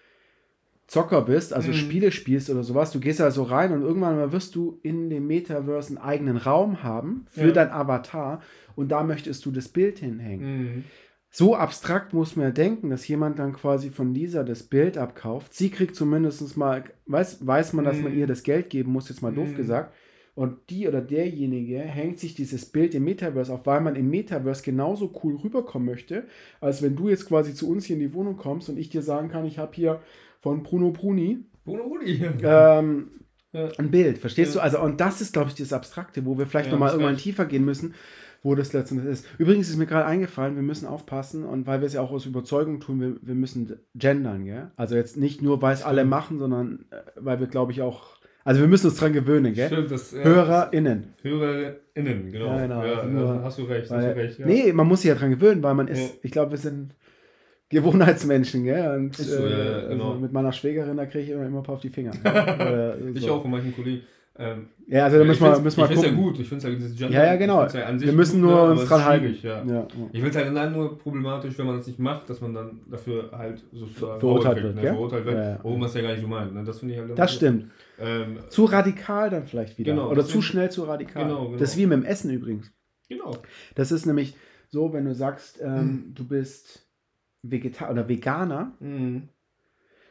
Zocker bist, also Mhm. Spiele spielst oder sowas, du gehst also rein und irgendwann mal wirst du in dem Metaverse einen eigenen Raum haben für Ja. dein Avatar und da möchtest du das Bild hinhängen. Mhm. So abstrakt muss man ja denken, dass jemand dann quasi von dieser das Bild abkauft. Sie kriegt zumindest mal, weiß, weiß man, dass man Mhm. ihr das Geld geben muss, jetzt mal doof Mhm. gesagt. Und die oder derjenige hängt sich dieses Bild im Metaverse auf, weil man im Metaverse genauso cool rüberkommen möchte, als wenn du jetzt quasi zu uns hier in die Wohnung kommst und ich dir sagen kann, ich habe hier von Bruno Bruni Bruno Uli. ähm, Ja. ein Bild, verstehst Ja. du? Also, und das ist, glaube ich, das Abstrakte, wo wir vielleicht Ja, nochmal irgendwann tiefer gehen müssen, wo das letztendlich ist. Übrigens ist mir gerade eingefallen, wir müssen aufpassen und weil wir es ja auch aus Überzeugung tun, wir, wir müssen gendern, gell? Also jetzt nicht nur, weil es alle machen, sondern äh, weil wir, glaube ich, auch, also wir müssen uns dran gewöhnen, gell? Stimmt, das, ja, HörerInnen. HörerInnen, genau. Ja, genau, Ja, also also hast du recht, hast Weil, du recht. Ja. Nee, man muss sich ja dran gewöhnen, weil man ist, ich glaube, wir sind Gewohnheitsmenschen, gell? Und Ist so, ja, ja, äh, genau. also mit meiner Schwägerin, da kriege ich immer, immer ein paar auf die Finger. Ich so. auch von manchen Kollegen. Ähm, Ja, also da ich müssen wir, müssen wir ich finde es ja gucken. gut. Ich finde es ja dieses Gender. Ja, ja, genau. ich ja Wir müssen nur ne, uns dran halten. Ja. Ja, Ich finde es halt dann nur problematisch, wenn man es nicht macht, dass man dann dafür halt sozusagen Verurteilt verurteilt wird, ne? gell? verurtelt wird, Ja, obwohl man es ja gar nicht so meint. Ne? Das finde ich halt Das stimmt. Ähm, Zu radikal dann vielleicht wieder. Genau, Oder zu schnell zu radikal. Genau, genau. Das ist wie mit dem Essen übrigens. genau. Das ist nämlich so, wenn du sagst, ähm, Hm. du bist Vegetar oder Veganer. Mhm.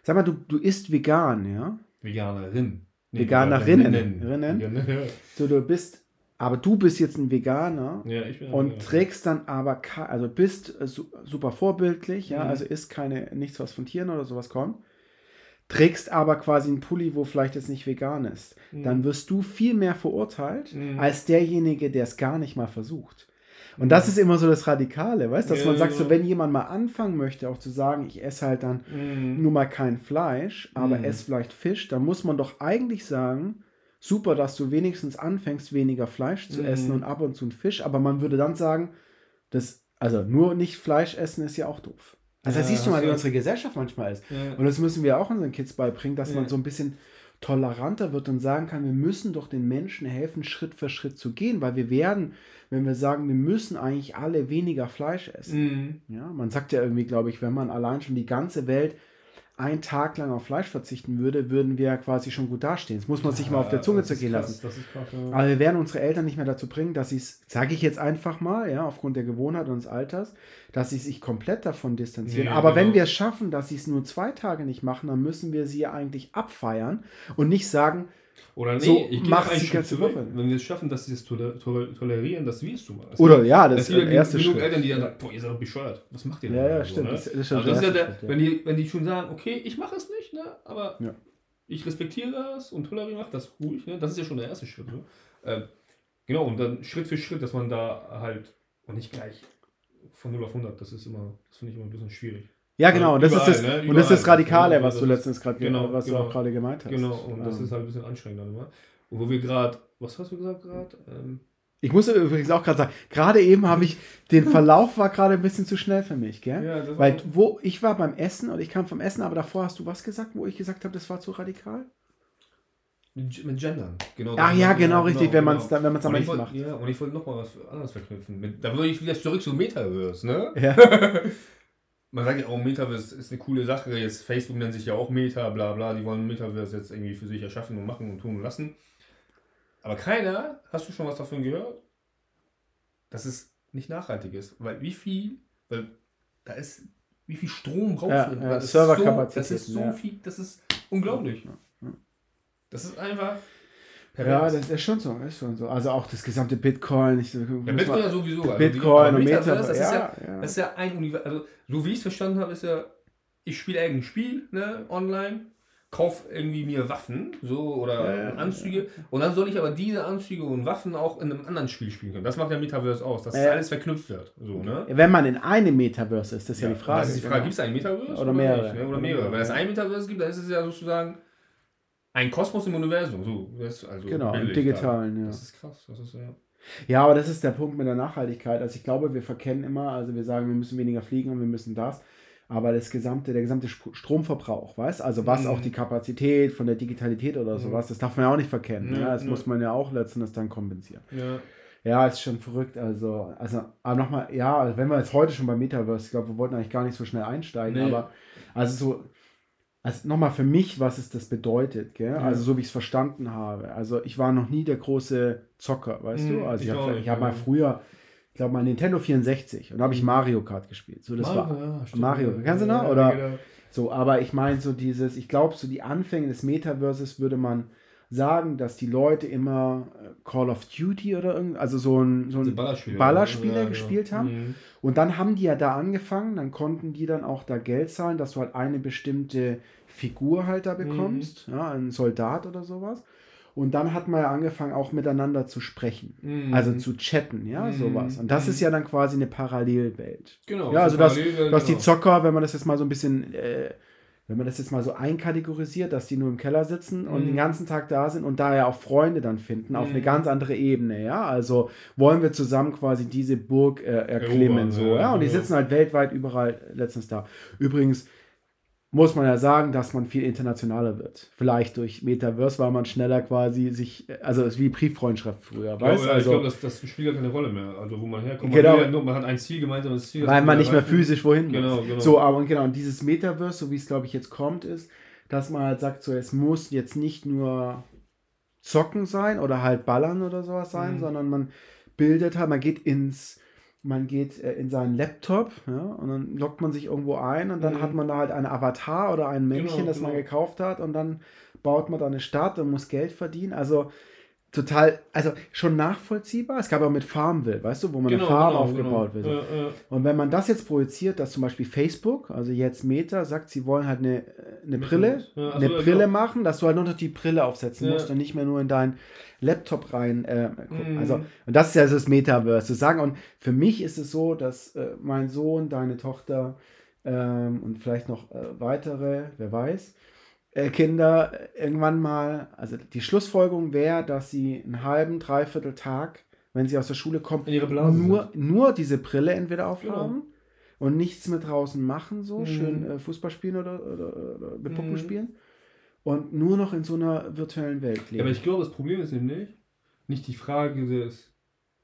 Sag mal, du, du isst vegan, ja? Veganerin. Veganerinnen. Veganerinnen. Rinnen. Veganer- So, du bist, aber du bist jetzt ein Veganer Ja, ein und Veganer. trägst dann aber, also bist äh, su super vorbildlich, ja, Mhm. also isst keine, nichts, was von Tieren oder sowas kommt. Trägst aber quasi einen Pulli, wo vielleicht jetzt nicht vegan ist. Mhm. dann wirst du viel mehr verurteilt Mhm. als derjenige, der es gar nicht mal versucht. Und das ist immer so das Radikale, weißt du, dass man sagt, so wenn jemand mal anfangen möchte, auch zu sagen, ich esse halt dann Mhm. nur mal kein Fleisch, aber Mhm. esse vielleicht Fisch, dann muss man doch eigentlich sagen, super, dass du wenigstens anfängst, weniger Fleisch zu Mhm. essen und ab und zu einen Fisch, aber man würde dann sagen, das, also nur nicht Fleisch essen ist ja auch doof. Also Ja, da siehst du mal, wie unsere Gesellschaft manchmal ist. Ja. Und das müssen wir auch unseren Kids beibringen, dass man Ja. so ein bisschen toleranter wird und sagen kann, wir müssen doch den Menschen helfen, Schritt für Schritt zu gehen, weil wir werden, wenn wir sagen, wir müssen eigentlich alle weniger Fleisch essen. Mhm. Ja, man sagt ja irgendwie, glaube ich, wenn man allein schon die ganze Welt einen Tag lang auf Fleisch verzichten würde, würden wir quasi schon gut dastehen. Das muss man sich mal auf der Zunge zergehen lassen. Krass. Ja. Aber wir werden unsere Eltern nicht mehr dazu bringen, dass sie es, sage ich jetzt einfach mal, ja, aufgrund der Gewohnheit und des Alters, dass sie sich komplett davon distanzieren. Nee, Aber wenn genau. wir es schaffen, dass sie es nur zwei Tage nicht machen, dann müssen wir sie ja eigentlich abfeiern und nicht sagen, Oder nee, So ich die Schritt ganze zurück. Woche. Wenn wir es schaffen, dass sie es toler toler tolerieren, dass wir es tun. Es oder ja, das ist der erste genug Schritt. Eltern, die dann sagen, boah, ihr seid doch bescheuert. Was macht ihr denn? Ja, ja, oder stimmt. ne? Das, das ist schon Also das ist ja der, Schritt, wenn, die, wenn die schon sagen, okay, ich mache es nicht, ne, aber Ja. ich respektiere das und toleriere macht das ruhig, ne, das ist ja schon der erste Schritt. Ne? Ähm, genau, und dann Schritt für Schritt, dass man da halt, und nicht gleich von 0 auf 100, das ist immer, das finde ich immer ein bisschen schwierig. Ja, genau. Und das Überall, ist das, ne? und das ist das Überall. Radikale, Ja, was du letztens gerade, genau, was du genau. auch gerade gemeint hast. Genau, und das Ähm, ist halt ein bisschen anstrengend dann immer. Und wo wir gerade, was hast du gesagt gerade? Ähm, Ich muss übrigens auch gerade sagen, gerade eben habe ich, den Verlauf war gerade ein bisschen zu schnell für mich, gell? ja, Weil wo ich war beim Essen und ich kam vom Essen, aber davor hast du was gesagt, wo ich gesagt habe, das war zu radikal? Mit Gendern, genau. Ach ja, genau, richtig, wenn genau. wenn am Und ich Ende wollt- macht. Ja, und ich wollte noch mal was anderes verknüpfen. Mit, da würde ich wieder zurück zu Metaverse, ne? Ja. Man sagt ja auch, Metaverse ist eine coole Sache. Jetzt Facebook nennt sich ja auch Meta, bla bla. Die wollen Metaverse jetzt irgendwie für sich erschaffen und machen und tun und lassen. Aber keiner, hast du schon was davon gehört? Dass es nicht nachhaltig ist. Weil wie viel, weil da ist, wie viel Strom brauchst Ja, du? ja, Weil das ist Serverkapazitäten, So, das ist so ja. viel, das ist unglaublich. Das ist einfach. Ja, das ist schon so, ist schon so. Also auch das gesamte Bitcoin. Ich, Ja, Bitcoin ja sowieso. also Bitcoin und Metaverse, Metaverse. das, ist ja, Ja, ja. das ist ja ein Universum. Also, so wie ich es verstanden habe, ist ja, ich spiele irgendein Spiel, ne, online, kauf irgendwie mir Waffen, so, oder Ja, ja, Anzüge, und dann soll ich aber diese Anzüge und Waffen auch in einem anderen Spiel spielen können. Das macht der Metaverse aus, dass Ja. alles verknüpft wird. So, ne? Wenn man in einem Metaverse ist, das ist ja, die Frage. Das ist die Frage, gibt es ein Metaverse? Oder mehrere. Nicht, ne? Oder mehrere. Wenn es ein Metaverse gibt, dann ist es ja sozusagen ein Kosmos im Universum. So, das ist also Genau, im digitalen, da. ja. Das ist krass. Das ist, ja. Ja, aber das ist der Punkt mit der Nachhaltigkeit. Also ich glaube, wir verkennen immer, also wir sagen, wir müssen weniger fliegen und wir müssen das. Aber das gesamte, der gesamte Stromverbrauch, weißt Also was Mhm. auch die Kapazität von der Digitalität oder Mhm. sowas, das darf man ja auch nicht verkennen. Ja, Ja, das ja. muss man ja auch letztendlich dann kompensieren. ja. Ja, ist schon verrückt. Also, also aber nochmal, ja, wenn wir jetzt heute schon bei Metaverse, ich glaube, wir wollten eigentlich gar nicht so schnell einsteigen, Nee. aber also so, also nochmal für mich, was es das bedeutet, gell? Ja. Also so wie ich es verstanden habe. Also ich war noch nie der große Zocker, weißt Mhm, du? Also ich, ich habe hab mal früher, ich glaube mal Nintendo 64 und da habe ich Mhm. Mario Kart gespielt. So, das war ja. Mario, kennst du noch? Ja, Oder- genau. so, aber ich meine so dieses, ich glaube so die Anfänge des Metaverses würde man sagen, dass die Leute immer äh, Call of Duty oder irgend, also so ein, so ein Ballerspiele, Ballerspiele ja, gespielt haben. Mhm. Und dann haben die ja da angefangen, dann konnten die dann auch da Geld zahlen, dass du halt eine bestimmte Figur halt da bekommst, ja, ein Soldat oder sowas. Und dann hat man ja angefangen, auch miteinander zu sprechen, Mhm. also zu chatten, ja, Mhm. sowas. Und das Mhm. ist ja dann quasi eine Parallelwelt. Genau. Ja, also so dass, dass die genau. Zocker, wenn man das jetzt mal so ein bisschen, äh, wenn man das jetzt mal so einkategorisiert, dass die nur im Keller sitzen und Mhm. den ganzen Tag da sind und daher auch Freunde dann finden, auf eine Mhm. ganz andere Ebene, ja. Also wollen wir zusammen quasi diese Burg äh, erklimmen, Erobern, so, ja, ja. Und die ja. sitzen halt weltweit überall letztens da. Übrigens muss man ja sagen, dass man viel internationaler wird. Vielleicht durch Metaverse, weil man schneller quasi sich, also es ist wie Brieffreundschaft früher, Ich weißt ja, ich also, glaube, das, das spielt gar keine Rolle mehr. Also wo man herkommt, Genau. man, ja nur, man hat ein Ziel, gemeinsames Ziel. weil man nicht mehr physisch wohin muss. Genau, genau. So, aber und genau, und dieses Metaverse, so wie es glaube ich jetzt kommt, ist, dass man halt sagt, so es muss jetzt nicht nur zocken sein oder halt ballern oder sowas sein, Mhm. sondern man bildet halt, man geht ins, man geht äh, in seinen Laptop, ja, und dann loggt man sich irgendwo ein und dann Mhm. hat man da halt ein Avatar oder ein Männchen, Genau, das man genau. gekauft hat und dann baut man da eine Stadt und muss Geld verdienen. Also total, also schon nachvollziehbar. Es gab auch mit Farmville, weißt du, wo man Genau, eine Farm genau, aufgebaut genau. wird. Ja, ja. Und wenn man das jetzt projiziert, dass zum Beispiel Facebook, also jetzt Meta, sagt, sie wollen halt eine, eine Brille. Ja, ach eine Brille genau. machen, dass du halt nur noch die Brille aufsetzen musst und nicht mehr nur in deinen Laptop rein äh, gucken. Mhm. Also, und das ist ja das Metaverse zu sagen. Und für mich ist es so, dass äh, mein Sohn, deine Tochter ähm, und vielleicht noch äh, weitere, wer weiß, Kinder äh, irgendwann mal, also die Schlussfolgerung wäre, dass sie einen halben, dreiviertel Tag, wenn sie aus der Schule kommen, ihre Blase nur, nur diese Brille entweder aufhaben Genau. und nichts mehr draußen machen, so Mhm. schön äh, Fußball spielen oder, oder, oder mit Puppen Mhm. spielen und nur noch in so einer virtuellen Welt Ja, leben. aber ich glaube, das Problem ist nämlich nicht die Frage des,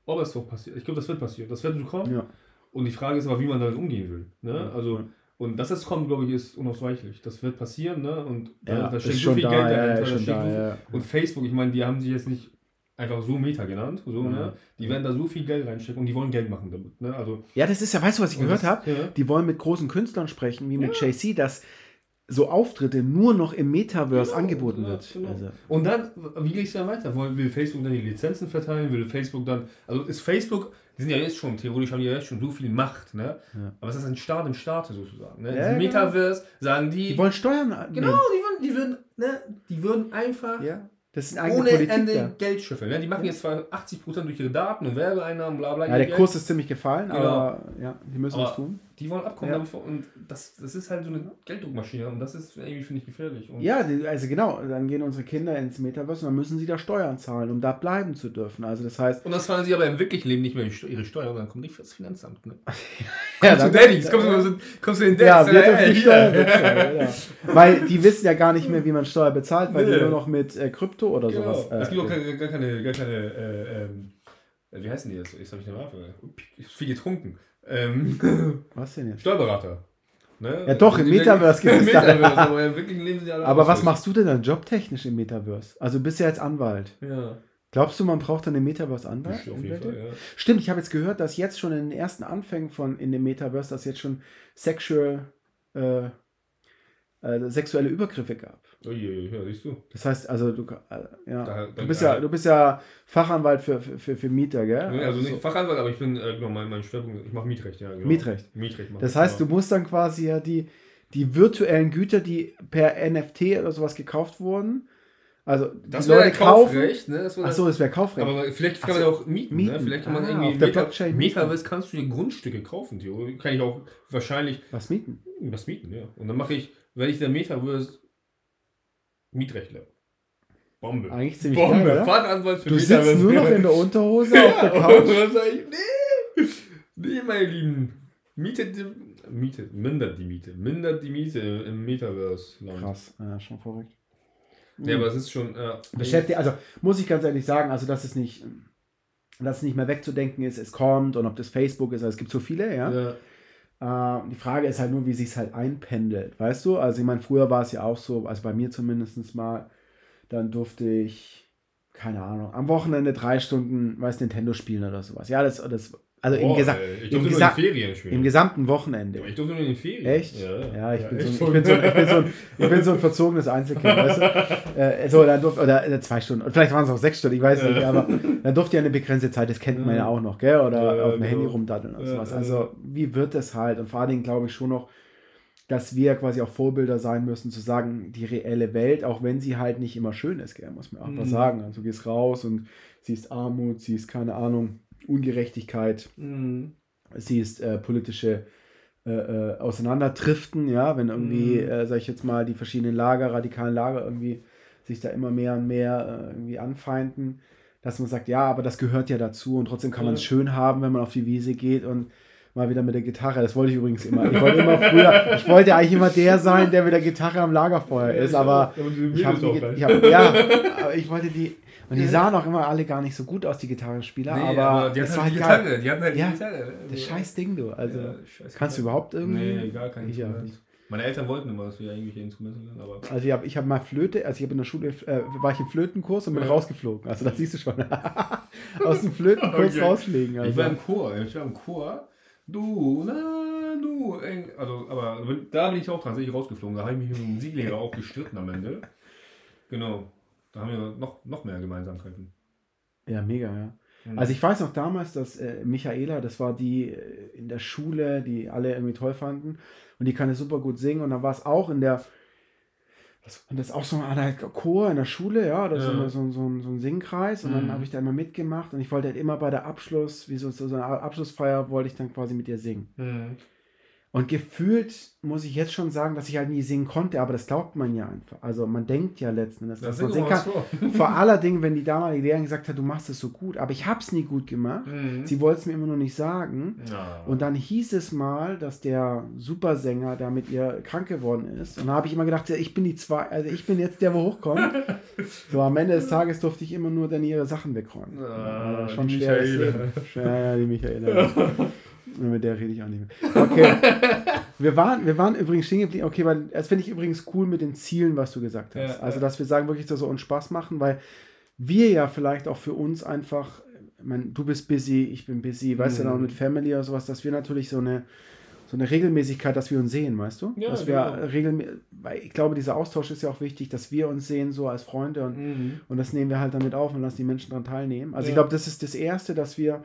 ob es doch passiert. Ich glaube, das wird passieren. Das wird so kommen. ja. Und die Frage ist aber, wie man damit umgehen will. Ne? Ja. Also, und dass es kommt, glaube ich, ist unausweichlich. Das wird passieren. Ne? Und da, Ja, da ist steckt so viel da, Geld ja, dahinter. ist da steckt da, so ja. Und Facebook, ich meine, die haben sich jetzt nicht einfach so Meta genannt. So, Ja. ne? Die werden da so viel Geld reinstecken und die wollen Geld machen damit. Ne? Also, ja, das ist ja, weißt du, was ich gehört das- habe? Ja. Die wollen mit großen Künstlern sprechen, wie mit JC, dass so Auftritte nur noch im Metaverse Genau, angeboten ja, wird. genau. Also, Und dann, wie geht es dann weiter? Will will Facebook dann die Lizenzen verteilen? Will Facebook dann, also ist Facebook, die sind ja jetzt schon, theoretisch haben die ja jetzt schon so viel Macht, ne? Ja. Aber es ist ein Staat im Staate sozusagen. Ne? Ja, Im genau. Metaverse sagen die, die wollen Steuern genau, nehmen. die würden, die würden, ne? Die würden einfach Ja, das ist eine eigene ohne Politik Ende da. Geld scheffeln. Ne? Die machen Ja. jetzt zwar 80% durch ihre Daten und Werbeeinnahmen, bla bla. Ja, der Geld. Kurs ist ziemlich gefallen, Genau. aber ja, die müssen Aber es tun. Die wollen abkommen Ja. und das, das ist halt so eine Gelddruckmaschine und das ist irgendwie, finde ich, gefährlich. Und Ja, die, also genau, dann gehen unsere Kinder ins Metaverse und dann müssen sie da Steuern zahlen, um da bleiben zu dürfen. Also das heißt, Und das zahlen sie aber im wirklichen Leben nicht mehr ihre Steuern, dann kommt nicht fürs Finanzamt. Ne? ja, Kommst du Daddys, kommst du, kommst du in ja, Daddys, wir äh, dürfen die. Steuern bezahlen. Ja. Weil die wissen ja gar nicht mehr, wie man Steuer bezahlt, weil die Nee. nur noch mit äh, Krypto oder Genau. sowas. es gibt auch äh, keine, gar keine, gar keine äh, ähm, äh, wie heißen die jetzt? Jetzt habe ich eine Waffe. Viel getrunken. Ähm, was denn jetzt? Steuerberater. Ne? Ja, doch, im Metaverse gibt Im es da. Metaverse, aber im wirklichen Leben sind die alle Aber was machst du denn dann jobtechnisch im Metaverse? Also du bist ja jetzt Anwalt. Ja. Glaubst du, man braucht dann den Metaverse-Anwalt? Auf jeden Fall, ja. Stimmt, ich habe jetzt gehört, dass jetzt schon in den ersten Anfängen von in dem Metaverse, dass jetzt schon sexual, äh, äh, sexuelle Übergriffe gab. Uiuiui, ja, siehst du. Das heißt, also du, äh, ja, Da- du bist ja, du bist ja Fachanwalt für, für, für, Mieter, gell? Nee, also nicht so. Fachanwalt, aber ich bin, äh, genau, mein, mein Schwerpunkt, ich mache Mietrecht, ja. Genau. Mietrecht. Mietrecht Das heißt, du genau. musst dann quasi ja die, die virtuellen Güter, die per NFT oder sowas gekauft wurden, also Das die wäre. Kaufrecht, ne? Das Achso, das wäre Kaufrecht. Aber vielleicht kann man so, ja auch mieten, mieten. ne? Vielleicht kann man Ah, irgendwie auf der Meta- Blockchain. Metaverse kannst du dir Grundstücke kaufen, Theo. Kann ich auch wahrscheinlich Was mieten? was mieten, ja. Und dann mache ich, werde ich der Metaverse Mietrechtler. Bombe. Eigentlich ziemlich Bombe. geil, für Du sitzt nur noch in der Unterhose auf der Couch. nee, nee, meine Lieben. Mietet die, Miete, mindert die Miete. Mindert die Miete im Metaverse-Land. Krass, ja, schon verrückt. Ja, aber es ist schon. Äh, beschäftigt, also muss ich ganz ehrlich sagen, also dass es nicht, dass es nicht mehr wegzudenken ist, es kommt und ob das Facebook ist, also es gibt so viele, ja. ja. Äh, die Frage ist halt nur, wie sich es halt einpendelt, weißt du? Also ich meine, früher war es ja auch so, also bei mir zumindest mal, dann durfte ich, keine Ahnung, am Wochenende drei Stunden, weiß Nintendo spielen oder sowas. Ja, das, das also im, Boah, Gesa im, Gesa Ferien spielen. im gesamten Wochenende. ich durfte nur in den Ferien. Echt? Ja, Ja, ich, bin, so, ein- ich, bin, so, ein- ich, bin, so, ein- ich bin so ein verzogenes Einzelkind, weißt du? Äh, so, dann durfte, oder äh, zwei Stunden, und vielleicht waren es auch sechs Stunden, ich weiß nicht, aber dann durfte ja eine begrenzte Zeit, das kennt man ja auch noch, gell? Oder Ja, auf dem genau. Handy rumdaddeln Ja, sowas. Also, wie wird das halt? Und vor allen Dingen glaube ich schon noch, dass wir quasi auch Vorbilder sein müssen, zu sagen, die reelle Welt, auch wenn sie halt nicht immer schön ist, gell? muss man auch was Mhm. sagen. Also, du gehst raus und siehst Armut, siehst, keine Ahnung, Ungerechtigkeit, Mhm. siehst äh, politische äh, äh, Auseinanderdriften, ja, wenn irgendwie, Mhm. äh, sag ich jetzt mal, die verschiedenen Lager, radikalen Lager irgendwie sich da immer mehr und mehr äh, irgendwie anfeinden, dass man sagt, ja, aber das gehört ja dazu und trotzdem kann man es Ja. schön haben, wenn man auf die Wiese geht und mal wieder mit der Gitarre. Das wollte ich übrigens immer. Ich wollte immer früher, ich wollte eigentlich immer der sein, der mit der Gitarre am Lagerfeuer ist, aber ich habe, ich hab, ja, aber ich wollte die, und die sahen auch immer alle gar nicht so gut aus, die Gitarrenspieler, Nee, aber, aber die das hatten halt die halt geil. Gitarre. Die hatten halt Ja, die Gitarre. Das Also- scheiß Ding, du. Also, Ja, kannst du Gitarre. überhaupt irgendwie? Nee, gar kein Ich nicht. Meine Eltern wollten immer, dass wir irgendwelche Instrumente lernen, aber. Also ich habe ich hab mal Flöte, also ich habe in der Schule, äh, war ich im Flötenkurs und bin Ja. rausgeflogen. Also das siehst du schon. Aus dem Flötenkurs Okay. rausfliegen. Also. Ich war im Chor, ich war im Chor. Du, na, du. Also, aber da bin ich auch tatsächlich rausgeflogen. Da habe ich mich mit dem Musiklehrer auch gestritten am Ende. Genau. Da haben wir noch, noch mehr Gemeinsamkeiten. ja, mega, ja. Mhm. Also ich weiß noch damals, dass äh, Michaela, das war die äh, in der Schule, die alle irgendwie toll fanden. Und die kann ja super gut singen. Und dann war es auch in der, das, und das ist auch so ein Chor in der Schule, ja, oder so, Ja. so, ein- so, so ein Singkreis. Und dann Mhm. habe ich da immer mitgemacht. Und ich wollte halt immer bei der Abschluss, wie so, so eine Abschlussfeier, wollte ich dann quasi mit ihr singen. Mhm. Und gefühlt muss ich jetzt schon sagen, dass ich halt nie singen konnte, aber das glaubt man ja einfach. Also man denkt ja letzten Endes, Da dass sing man singen kann. vor. Vor aller Dingen, wenn die damalige Lehrerin gesagt hat, du machst es so gut, aber ich habe es nie gut gemacht. Mhm. Sie wollte es mir immer nur nicht sagen. Ja. Und dann hieß es mal, dass der Supersänger da mit ihr krank geworden ist. Und da habe ich immer gedacht, ich bin die zwei, also ich bin jetzt der, wo hochkommt. so am Ende des Tages durfte ich immer nur dann ihre Sachen wegräumen. Ah, Ja, schon die schwer. Ja, die Michaela. Mit der rede ich auch nicht mehr. Okay. Wir waren, wir waren übrigens stehen geblieben. Okay, weil das finde ich übrigens cool mit den Zielen, was du gesagt hast. Ja, also, dass wir sagen, wirklich, dass wir uns Spaß machen, weil wir ja vielleicht auch für uns einfach, ich meine, du bist busy, ich bin busy, weißt du, Mhm. dann mit Family oder sowas, dass wir natürlich so eine, so eine Regelmäßigkeit, dass wir uns sehen, weißt du? Ja, dass wir genau. regelmäßig, weil ich glaube, dieser Austausch ist ja auch wichtig, dass wir uns sehen, so als Freunde und Mhm. und das nehmen wir halt damit auf und lassen die Menschen daran teilnehmen. Also ich Ja. glaube, das ist das Erste, dass wir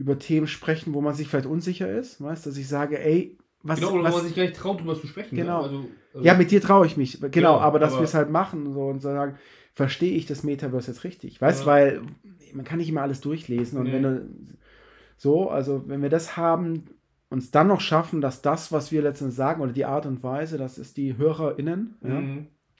über Themen sprechen, wo man sich vielleicht unsicher ist. Weißt dass ich sage, ey, was, Genau, oder was wo man sich gar nicht traut, drüber zu sprechen. Genau. Ne? Also, also, ja, mit dir traue ich mich. Genau, Genau, aber dass wir es halt machen so, und sagen, verstehe ich das Metaverse jetzt richtig? Weißt Ja. weil man kann nicht immer alles durchlesen und Nee. wenn du so, also wenn wir das haben, uns dann noch schaffen, dass das, was wir letztens sagen oder die Art und Weise, das ist die HörerInnen, Mhm. ja,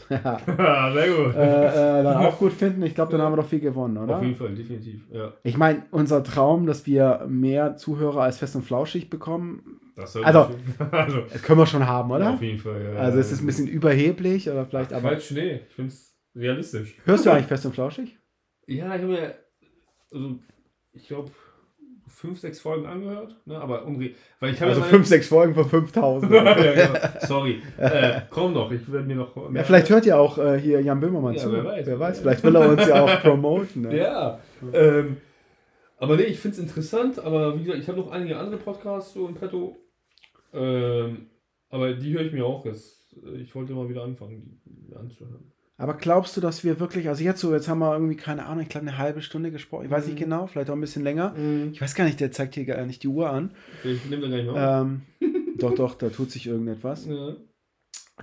Ja, sehr gut. äh, äh, dann auch gut finden, ich glaube, dann haben wir doch viel gewonnen, oder? Auf jeden Fall, definitiv. Ja, Ich meine, unser Traum, dass wir mehr Zuhörer als fest und flauschig bekommen, das Also- also, das können wir schon haben, oder? Auf jeden Fall, ja. Also es ist ein bisschen überheblich oder vielleicht, aber. Falsch, nee. Ich finde es realistisch. Hörst du eigentlich fest und flauschig? Ja, ich habe mir. Also, ich glaube, fünf, sechs Folgen angehört, ne? aber unre weil ich habe Also ja 5, 6 Folgen von 5000. ja, genau. Sorry. Äh, komm doch, ich werde mir noch. Ja, vielleicht hört ja auch äh, hier Jan Böhmermann Ja, zu. wer weiß. wer weiß. Vielleicht will er uns ja auch promoten. Ne? Ja. Ähm, aber nee, ich finde es interessant, aber wie gesagt, ich habe noch einige andere Podcasts so im Petto. Ähm, aber die höre ich mir auch jetzt. Ich wollte mal wieder anfangen, die anzuhören. Aber glaubst du, dass wir wirklich, also jetzt so, jetzt haben wir irgendwie, keine Ahnung, ich glaube eine halbe Stunde gesprochen, ich weiß nicht Mhm. genau, vielleicht auch ein bisschen länger. Ich weiß gar nicht, der zeigt hier gar nicht die Uhr an. Ich nehme da gar nicht auf. Ähm, doch, doch, da tut sich irgendetwas. Ja.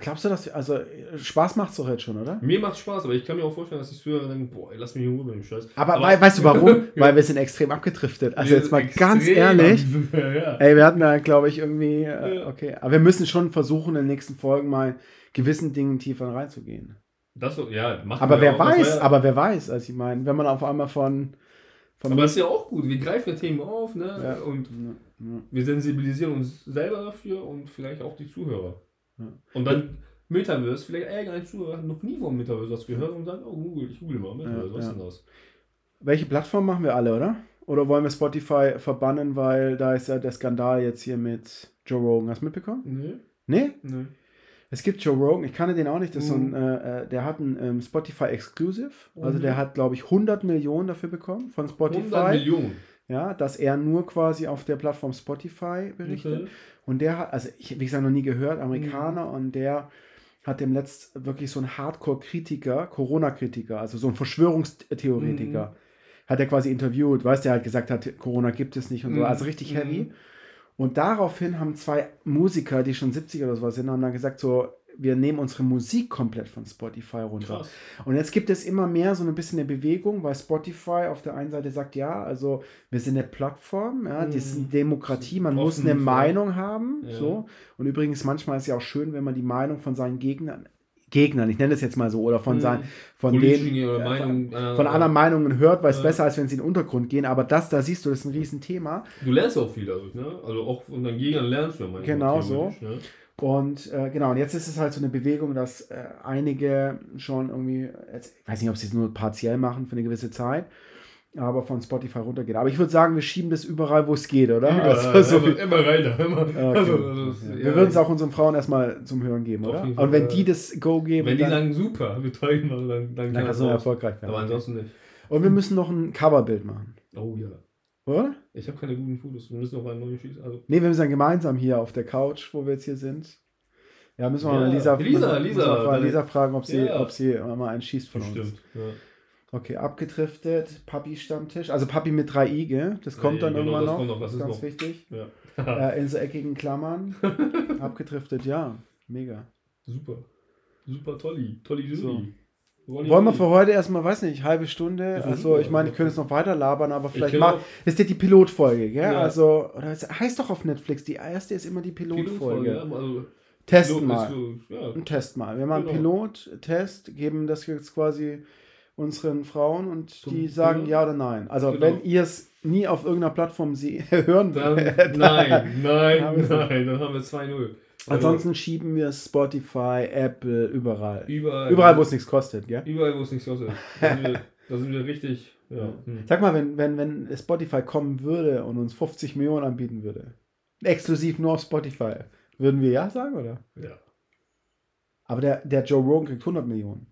Glaubst du, dass wir, also Spaß macht's doch jetzt schon, oder? Mir macht Spaß, aber ich kann mir auch vorstellen, dass die Zuhörer denken, boah, ey, lass mich in Ruhe mit dem Scheiß. Aber, wei- weißt du warum? Weil wir sind extrem abgedriftet. Also Wir jetzt mal ganz ehrlich. ja. Ey, wir hatten da, glaube ich, irgendwie, äh, Ja. okay. Aber wir müssen schon versuchen, in den nächsten Folgen mal gewissen Dingen tiefer reinzugehen. Das, so- ja, Aber wer auch. Weiß, ja- aber wer weiß, also ich meine, wenn man auf einmal von, von Aber das ist ja auch gut. Wir greifen ja Themen auf, ne? Ja. Und Ja, ja. wir sensibilisieren uns selber dafür und vielleicht auch die Zuhörer. Ja. Und dann Metaverse, vielleicht irgendein Zuhörer hat noch nie vom Metaverse was gehört und sagt, oh Google, ich google mal Metaverse, Ja, was ja. ist denn das? Welche Plattform machen wir alle, oder? Oder wollen wir Spotify verbannen, weil da ist ja der Skandal jetzt hier mit Joe Rogan. Hast du mitbekommen? Nee, Nee? nee. Es gibt Joe Rogan, ich kannte den auch nicht, das ist so ein, Mhm. äh, äh, der hat ein ähm, Spotify Exclusive, also Mhm. der hat, glaube ich, 100 Millionen dafür bekommen von 100 Spotify, Millionen. ja, dass er nur quasi auf der Plattform Spotify berichtet. Okay. Und der hat, also ich, wie gesagt, noch nie gehört, Amerikaner, Mhm. und der hat dem letzt wirklich so ein Hardcore-Kritiker, Corona-Kritiker, also so ein Verschwörungstheoretiker, Mhm. hat er quasi interviewt, weißt du, der halt gesagt hat, Corona gibt es nicht und so, Mhm. also richtig heavy. Mhm. Und daraufhin haben zwei Musiker, die schon 70 oder sowas sind, haben dann gesagt, so, wir nehmen unsere Musik komplett von Spotify runter. Krass. Und jetzt gibt es immer mehr so ein bisschen eine Bewegung, weil Spotify auf der einen Seite sagt, ja, also wir sind eine Plattform, ja, das ist eine Mhm. Demokratie, man Offen muss eine Meinung haben, Ja. so. Und übrigens, manchmal ist es ja auch schön, wenn man die Meinung von seinen Gegnern, Gegnern, ich nenne das jetzt mal so, oder von Mhm. seinen, von denen, äh, Meinung, äh, von anderen Meinungen hört, weil es Ja. besser, als wenn sie in den Untergrund gehen. Aber das, da siehst du, das ist ein Riesenthema. Du lernst auch viel dadurch, ne? Also auch von deinen Gegnern lernst du ja manchmal. Genau so. Ne? Und äh, genau, und jetzt ist es halt so eine Bewegung, dass äh, einige schon irgendwie, jetzt, ich weiß nicht, ob sie es nur partiell machen für eine gewisse Zeit, aber von Spotify runtergeht. Aber ich würde sagen, wir schieben das überall, wo es geht, oder? Ja, Also, so immer, viel- immer rein Immer. Okay. Also, also, es- wir ja, würden es auch unseren Frauen erstmal zum Hören geben, oder? jeden Und wenn Fall. die das Go geben, Wenn die dann, sagen, super, wir teilen mal, dann, dann, dann kann kannst das du erfolgreich werden. Aber ansonsten nicht. Und wir müssen noch ein Coverbild machen, Oh ja. oder? Ich habe keine guten Fotos. Wir müssen noch einen neuen schießen. Also, Nee, wir müssen dann gemeinsam hier auf der Couch, wo wir jetzt hier sind. Ja, müssen wir Ja, mal Lisa, Lisa, Lisa, deine- Lisa fragen, ob sie, Ja. ob sie mal einen schießt von uns. bestimmt. Ja. Okay, abgedriftet, Papi-Stammtisch. Also Papi mit drei I, gell? Das kommt dann Genau, irgendwann das noch. kommt noch, das ist Ganz noch. wichtig. Ja. Äh, in so eckigen Klammern. abgedriftet, ja. Mega. Super. Super tolli. Tolli So. Juli. Rolli, Wollen wir für heute erstmal, weiß nicht, halbe Stunde. Also, ich meine, ich könnte jetzt noch weiter labern, aber vielleicht mal. Das ist ja die Pilotfolge, gell? Ja. Also, oder es heißt doch auf Netflix, die erste ist immer die Pilotfolge. ja, also, Testen Pilot mal. so, ja, Test mal. Wir machen Genau. Pilot-Test, geben das jetzt quasi unseren Frauen und Zum die sagen ja oder nein. Also Genau. wenn ihr es nie auf irgendeiner Plattform sie hören dann, werdet, nein, nein, nein, dann haben wir 2-0. ansonsten schieben wir Spotify, Apple, überall. überall, Überall, wo es nichts kostet, gell? überall, wo es nichts kostet. Da sind wir, da sind wir richtig. Ja. Hm. Sag mal, wenn, wenn, wenn Spotify kommen würde und uns 50 Millionen anbieten würde, exklusiv nur auf Spotify, würden wir ja sagen, oder? ja. Aber der, der Joe Rogan kriegt 100 Millionen.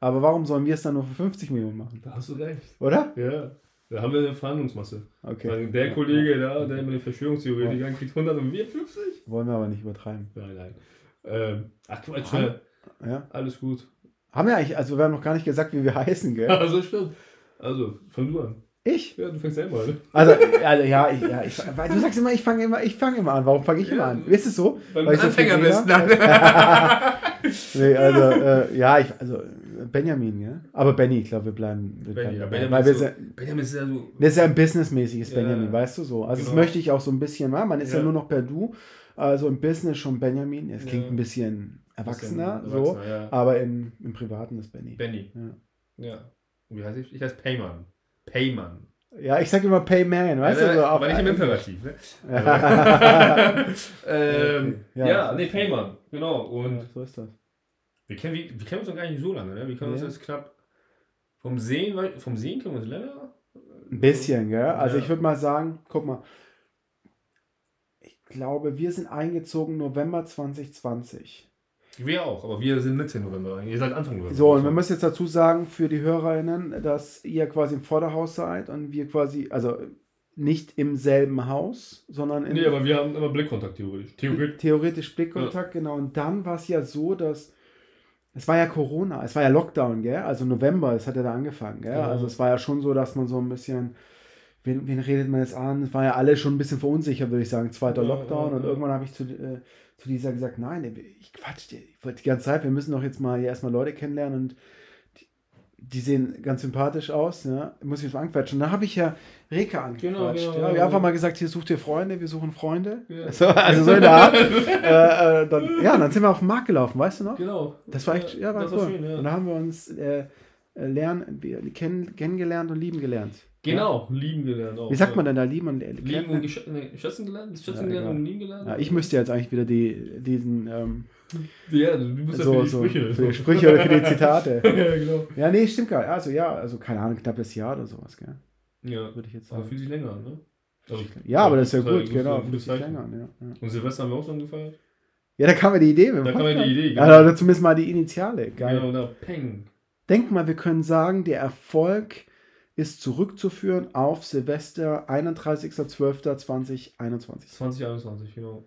Aber warum sollen wir es dann nur für 50 Millionen machen? Da hast du recht. Oder? Ja. Da haben wir eine Verhandlungsmasse. Okay. Weil Der Kollege da, der mit den Verschwörungstheoretikern kriegt 100 und wir 50? Wollen wir aber nicht übertreiben. Nein, nein. Ähm, ach Quatsch, Haben- ne? Ja. alles gut. Haben wir eigentlich, also wir haben noch gar nicht gesagt, wie wir heißen, gell? Also stimmt. Also, fang du an. Ich? Ja, du fängst selber an. Also, also ja, ich, ja ich, weil du sagst immer, ich fange immer, ich fange immer an. Warum fange ich immer Ja. an? Ist es so? Weil Weil du so Anfänger bist. rede? nee, also, äh, ja, ich, also Benjamin, ja. Aber Benny, ich glaube, wir bleiben. Wir Benny, bleiben ja, Benjamin weil wir so- sind, Benjamin ist ja so. das ist ja ein businessmäßiges Ja, Benjamin, weißt du so. Also das genau. möchte ich auch so ein bisschen, wa? man ist ja, Ja. nur noch per Du. Also im Business schon Benjamin. Es klingt Ja. ein bisschen erwachsener, Bisschen so. erwachsener, ja. Aber im, im Privaten ist Benny. Benny. Ja. Ja. Wie heißt ich? Ich heiße Payman. Payman. Ja, ich sag immer Payman, weißt ja, du? So aber nicht im Imperativ. Ne? ja, ähm, Ja. ja, nee, Payman. Genau. Und so ist das. Wir kennen, wir, wir kennen uns noch gar nicht so lange. Ne? Wir kennen uns jetzt knapp vom Sehen, vom Sehen kennen wir uns länger. Ein bisschen, gell? Also Ja. ich würde mal sagen, guck mal. Ich glaube, wir sind eingezogen November 2020. Wir auch, aber wir sind Mitte November. Ihr seid Anfang November. So, und wir müssen jetzt dazu sagen für die HörerInnen, dass ihr quasi im Vorderhaus seid und wir quasi, also nicht im selben Haus, sondern in, Nee, aber wir haben immer Blickkontakt theoretisch. Theoretisch. theoretisch Blickkontakt, genau. Und dann war es ja so, dass es war ja Corona, es war ja Lockdown, gell? Also November, es hat ja da angefangen, gell? Genau. Also es war ja schon so, dass man so ein bisschen, wen, wen redet man jetzt an? Es war ja alle schon ein bisschen verunsichert, würde ich sagen, zweiter Ja, Lockdown. ja, und ja. irgendwann habe ich zu, äh, zu dieser gesagt, nein, ich quatsch, dir, ich wollte die ganze Zeit, wir müssen doch jetzt mal hier erstmal Leute kennenlernen und die, sehen ganz sympathisch aus, ja? Muss ich mal anquatschen. Und dann habe ich ja Reka angequatscht. Genau, genau, ja? genau. Wir haben einfach mal gesagt, hier sucht ihr Freunde, wir suchen Freunde. Ja. So, also so in der Art. äh, äh, dann, ja, dann sind wir auf den Markt gelaufen, weißt du noch? Genau. Das war echt, ja, war das cool. war schön, ja. Und da haben wir uns äh, äh, lernen, kennen, kennengelernt und lieben gelernt. Genau, lieben gelernt auch. Wie sagt ja. man denn da lieben und äh, Lieben und gesch nee, schätzen gelernt? Schätzen Ja, gelernt egal. und lieben gelernt? Ja, ich müsste jetzt eigentlich wieder die, diesen ähm, Ja, du ja so, für die so, Sprüche. für die Sprüche oder für die Zitate. ja, genau. Ja, nee, stimmt gar nicht. Also ja, also keine Ahnung, knappes Jahr oder sowas, gell? Ja, Würde ich jetzt aber sagen. fühlt sich länger an, ne? Also, Ja, aber das ist ja gut, gutes- genau. länger ja, ja. Und Silvester haben wir auch schon gefeiert? ja, da kam mir die Idee. Da kam mir die. Idee, Ja, genau. oder zumindest mal die Initiale. Geil. Genau, da, Peng. Denk mal, wir können sagen, der Erfolg ist zurückzuführen auf Silvester 31.12.2021. 2021, genau.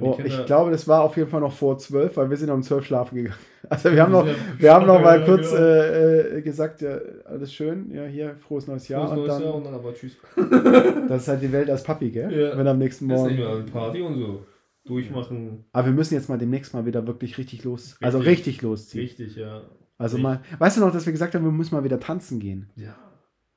Oh, ich glaube, das war auf jeden Fall noch vor 12, weil wir sind um 12 schlafen gegangen. Also wir haben noch, wir haben noch mal kurz genau. äh, äh, gesagt, ja, alles schön, ja, hier, frohes neues Jahr. Frohes und neues dann, Jahr und dann aber tschüss. das ist halt die Welt als Papi, gell? Ja. Wenn am nächsten Das ist Morgen. nicht mehr eine Party und so. Durchmachen. Aber wir müssen jetzt mal demnächst mal wieder wirklich richtig los, also Richtig. richtig losziehen. Richtig, ja. Also Richtig. mal, weißt du noch, dass wir gesagt haben, wir müssen mal wieder tanzen gehen? Ja.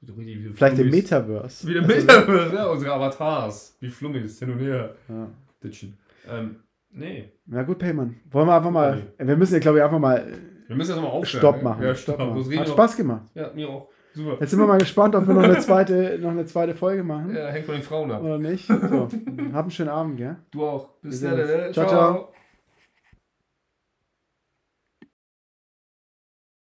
Wie Vielleicht im. Metaverse. Wie der Also, Metaverse, ja, unsere Avatars. Wie Flummis, hin und her. Ja. Ditchen. Ähm, nee. Na gut, Payman. Wollen wir einfach mal, wir müssen ja, glaube ich, einfach mal Wir müssen jetzt mal aufhören. Stopp ne? machen. Ja, Stopp machen. machen. Hat Spaß gemacht. Ja, mir auch. Super. Jetzt sind wir mal gespannt, ob wir noch eine zweite, noch eine zweite Folge machen Ja, hängt von den Frauen ab. oder nicht. So, hab einen schönen Abend, gell? Du auch. Bis dann. ne? Ciao, ciao.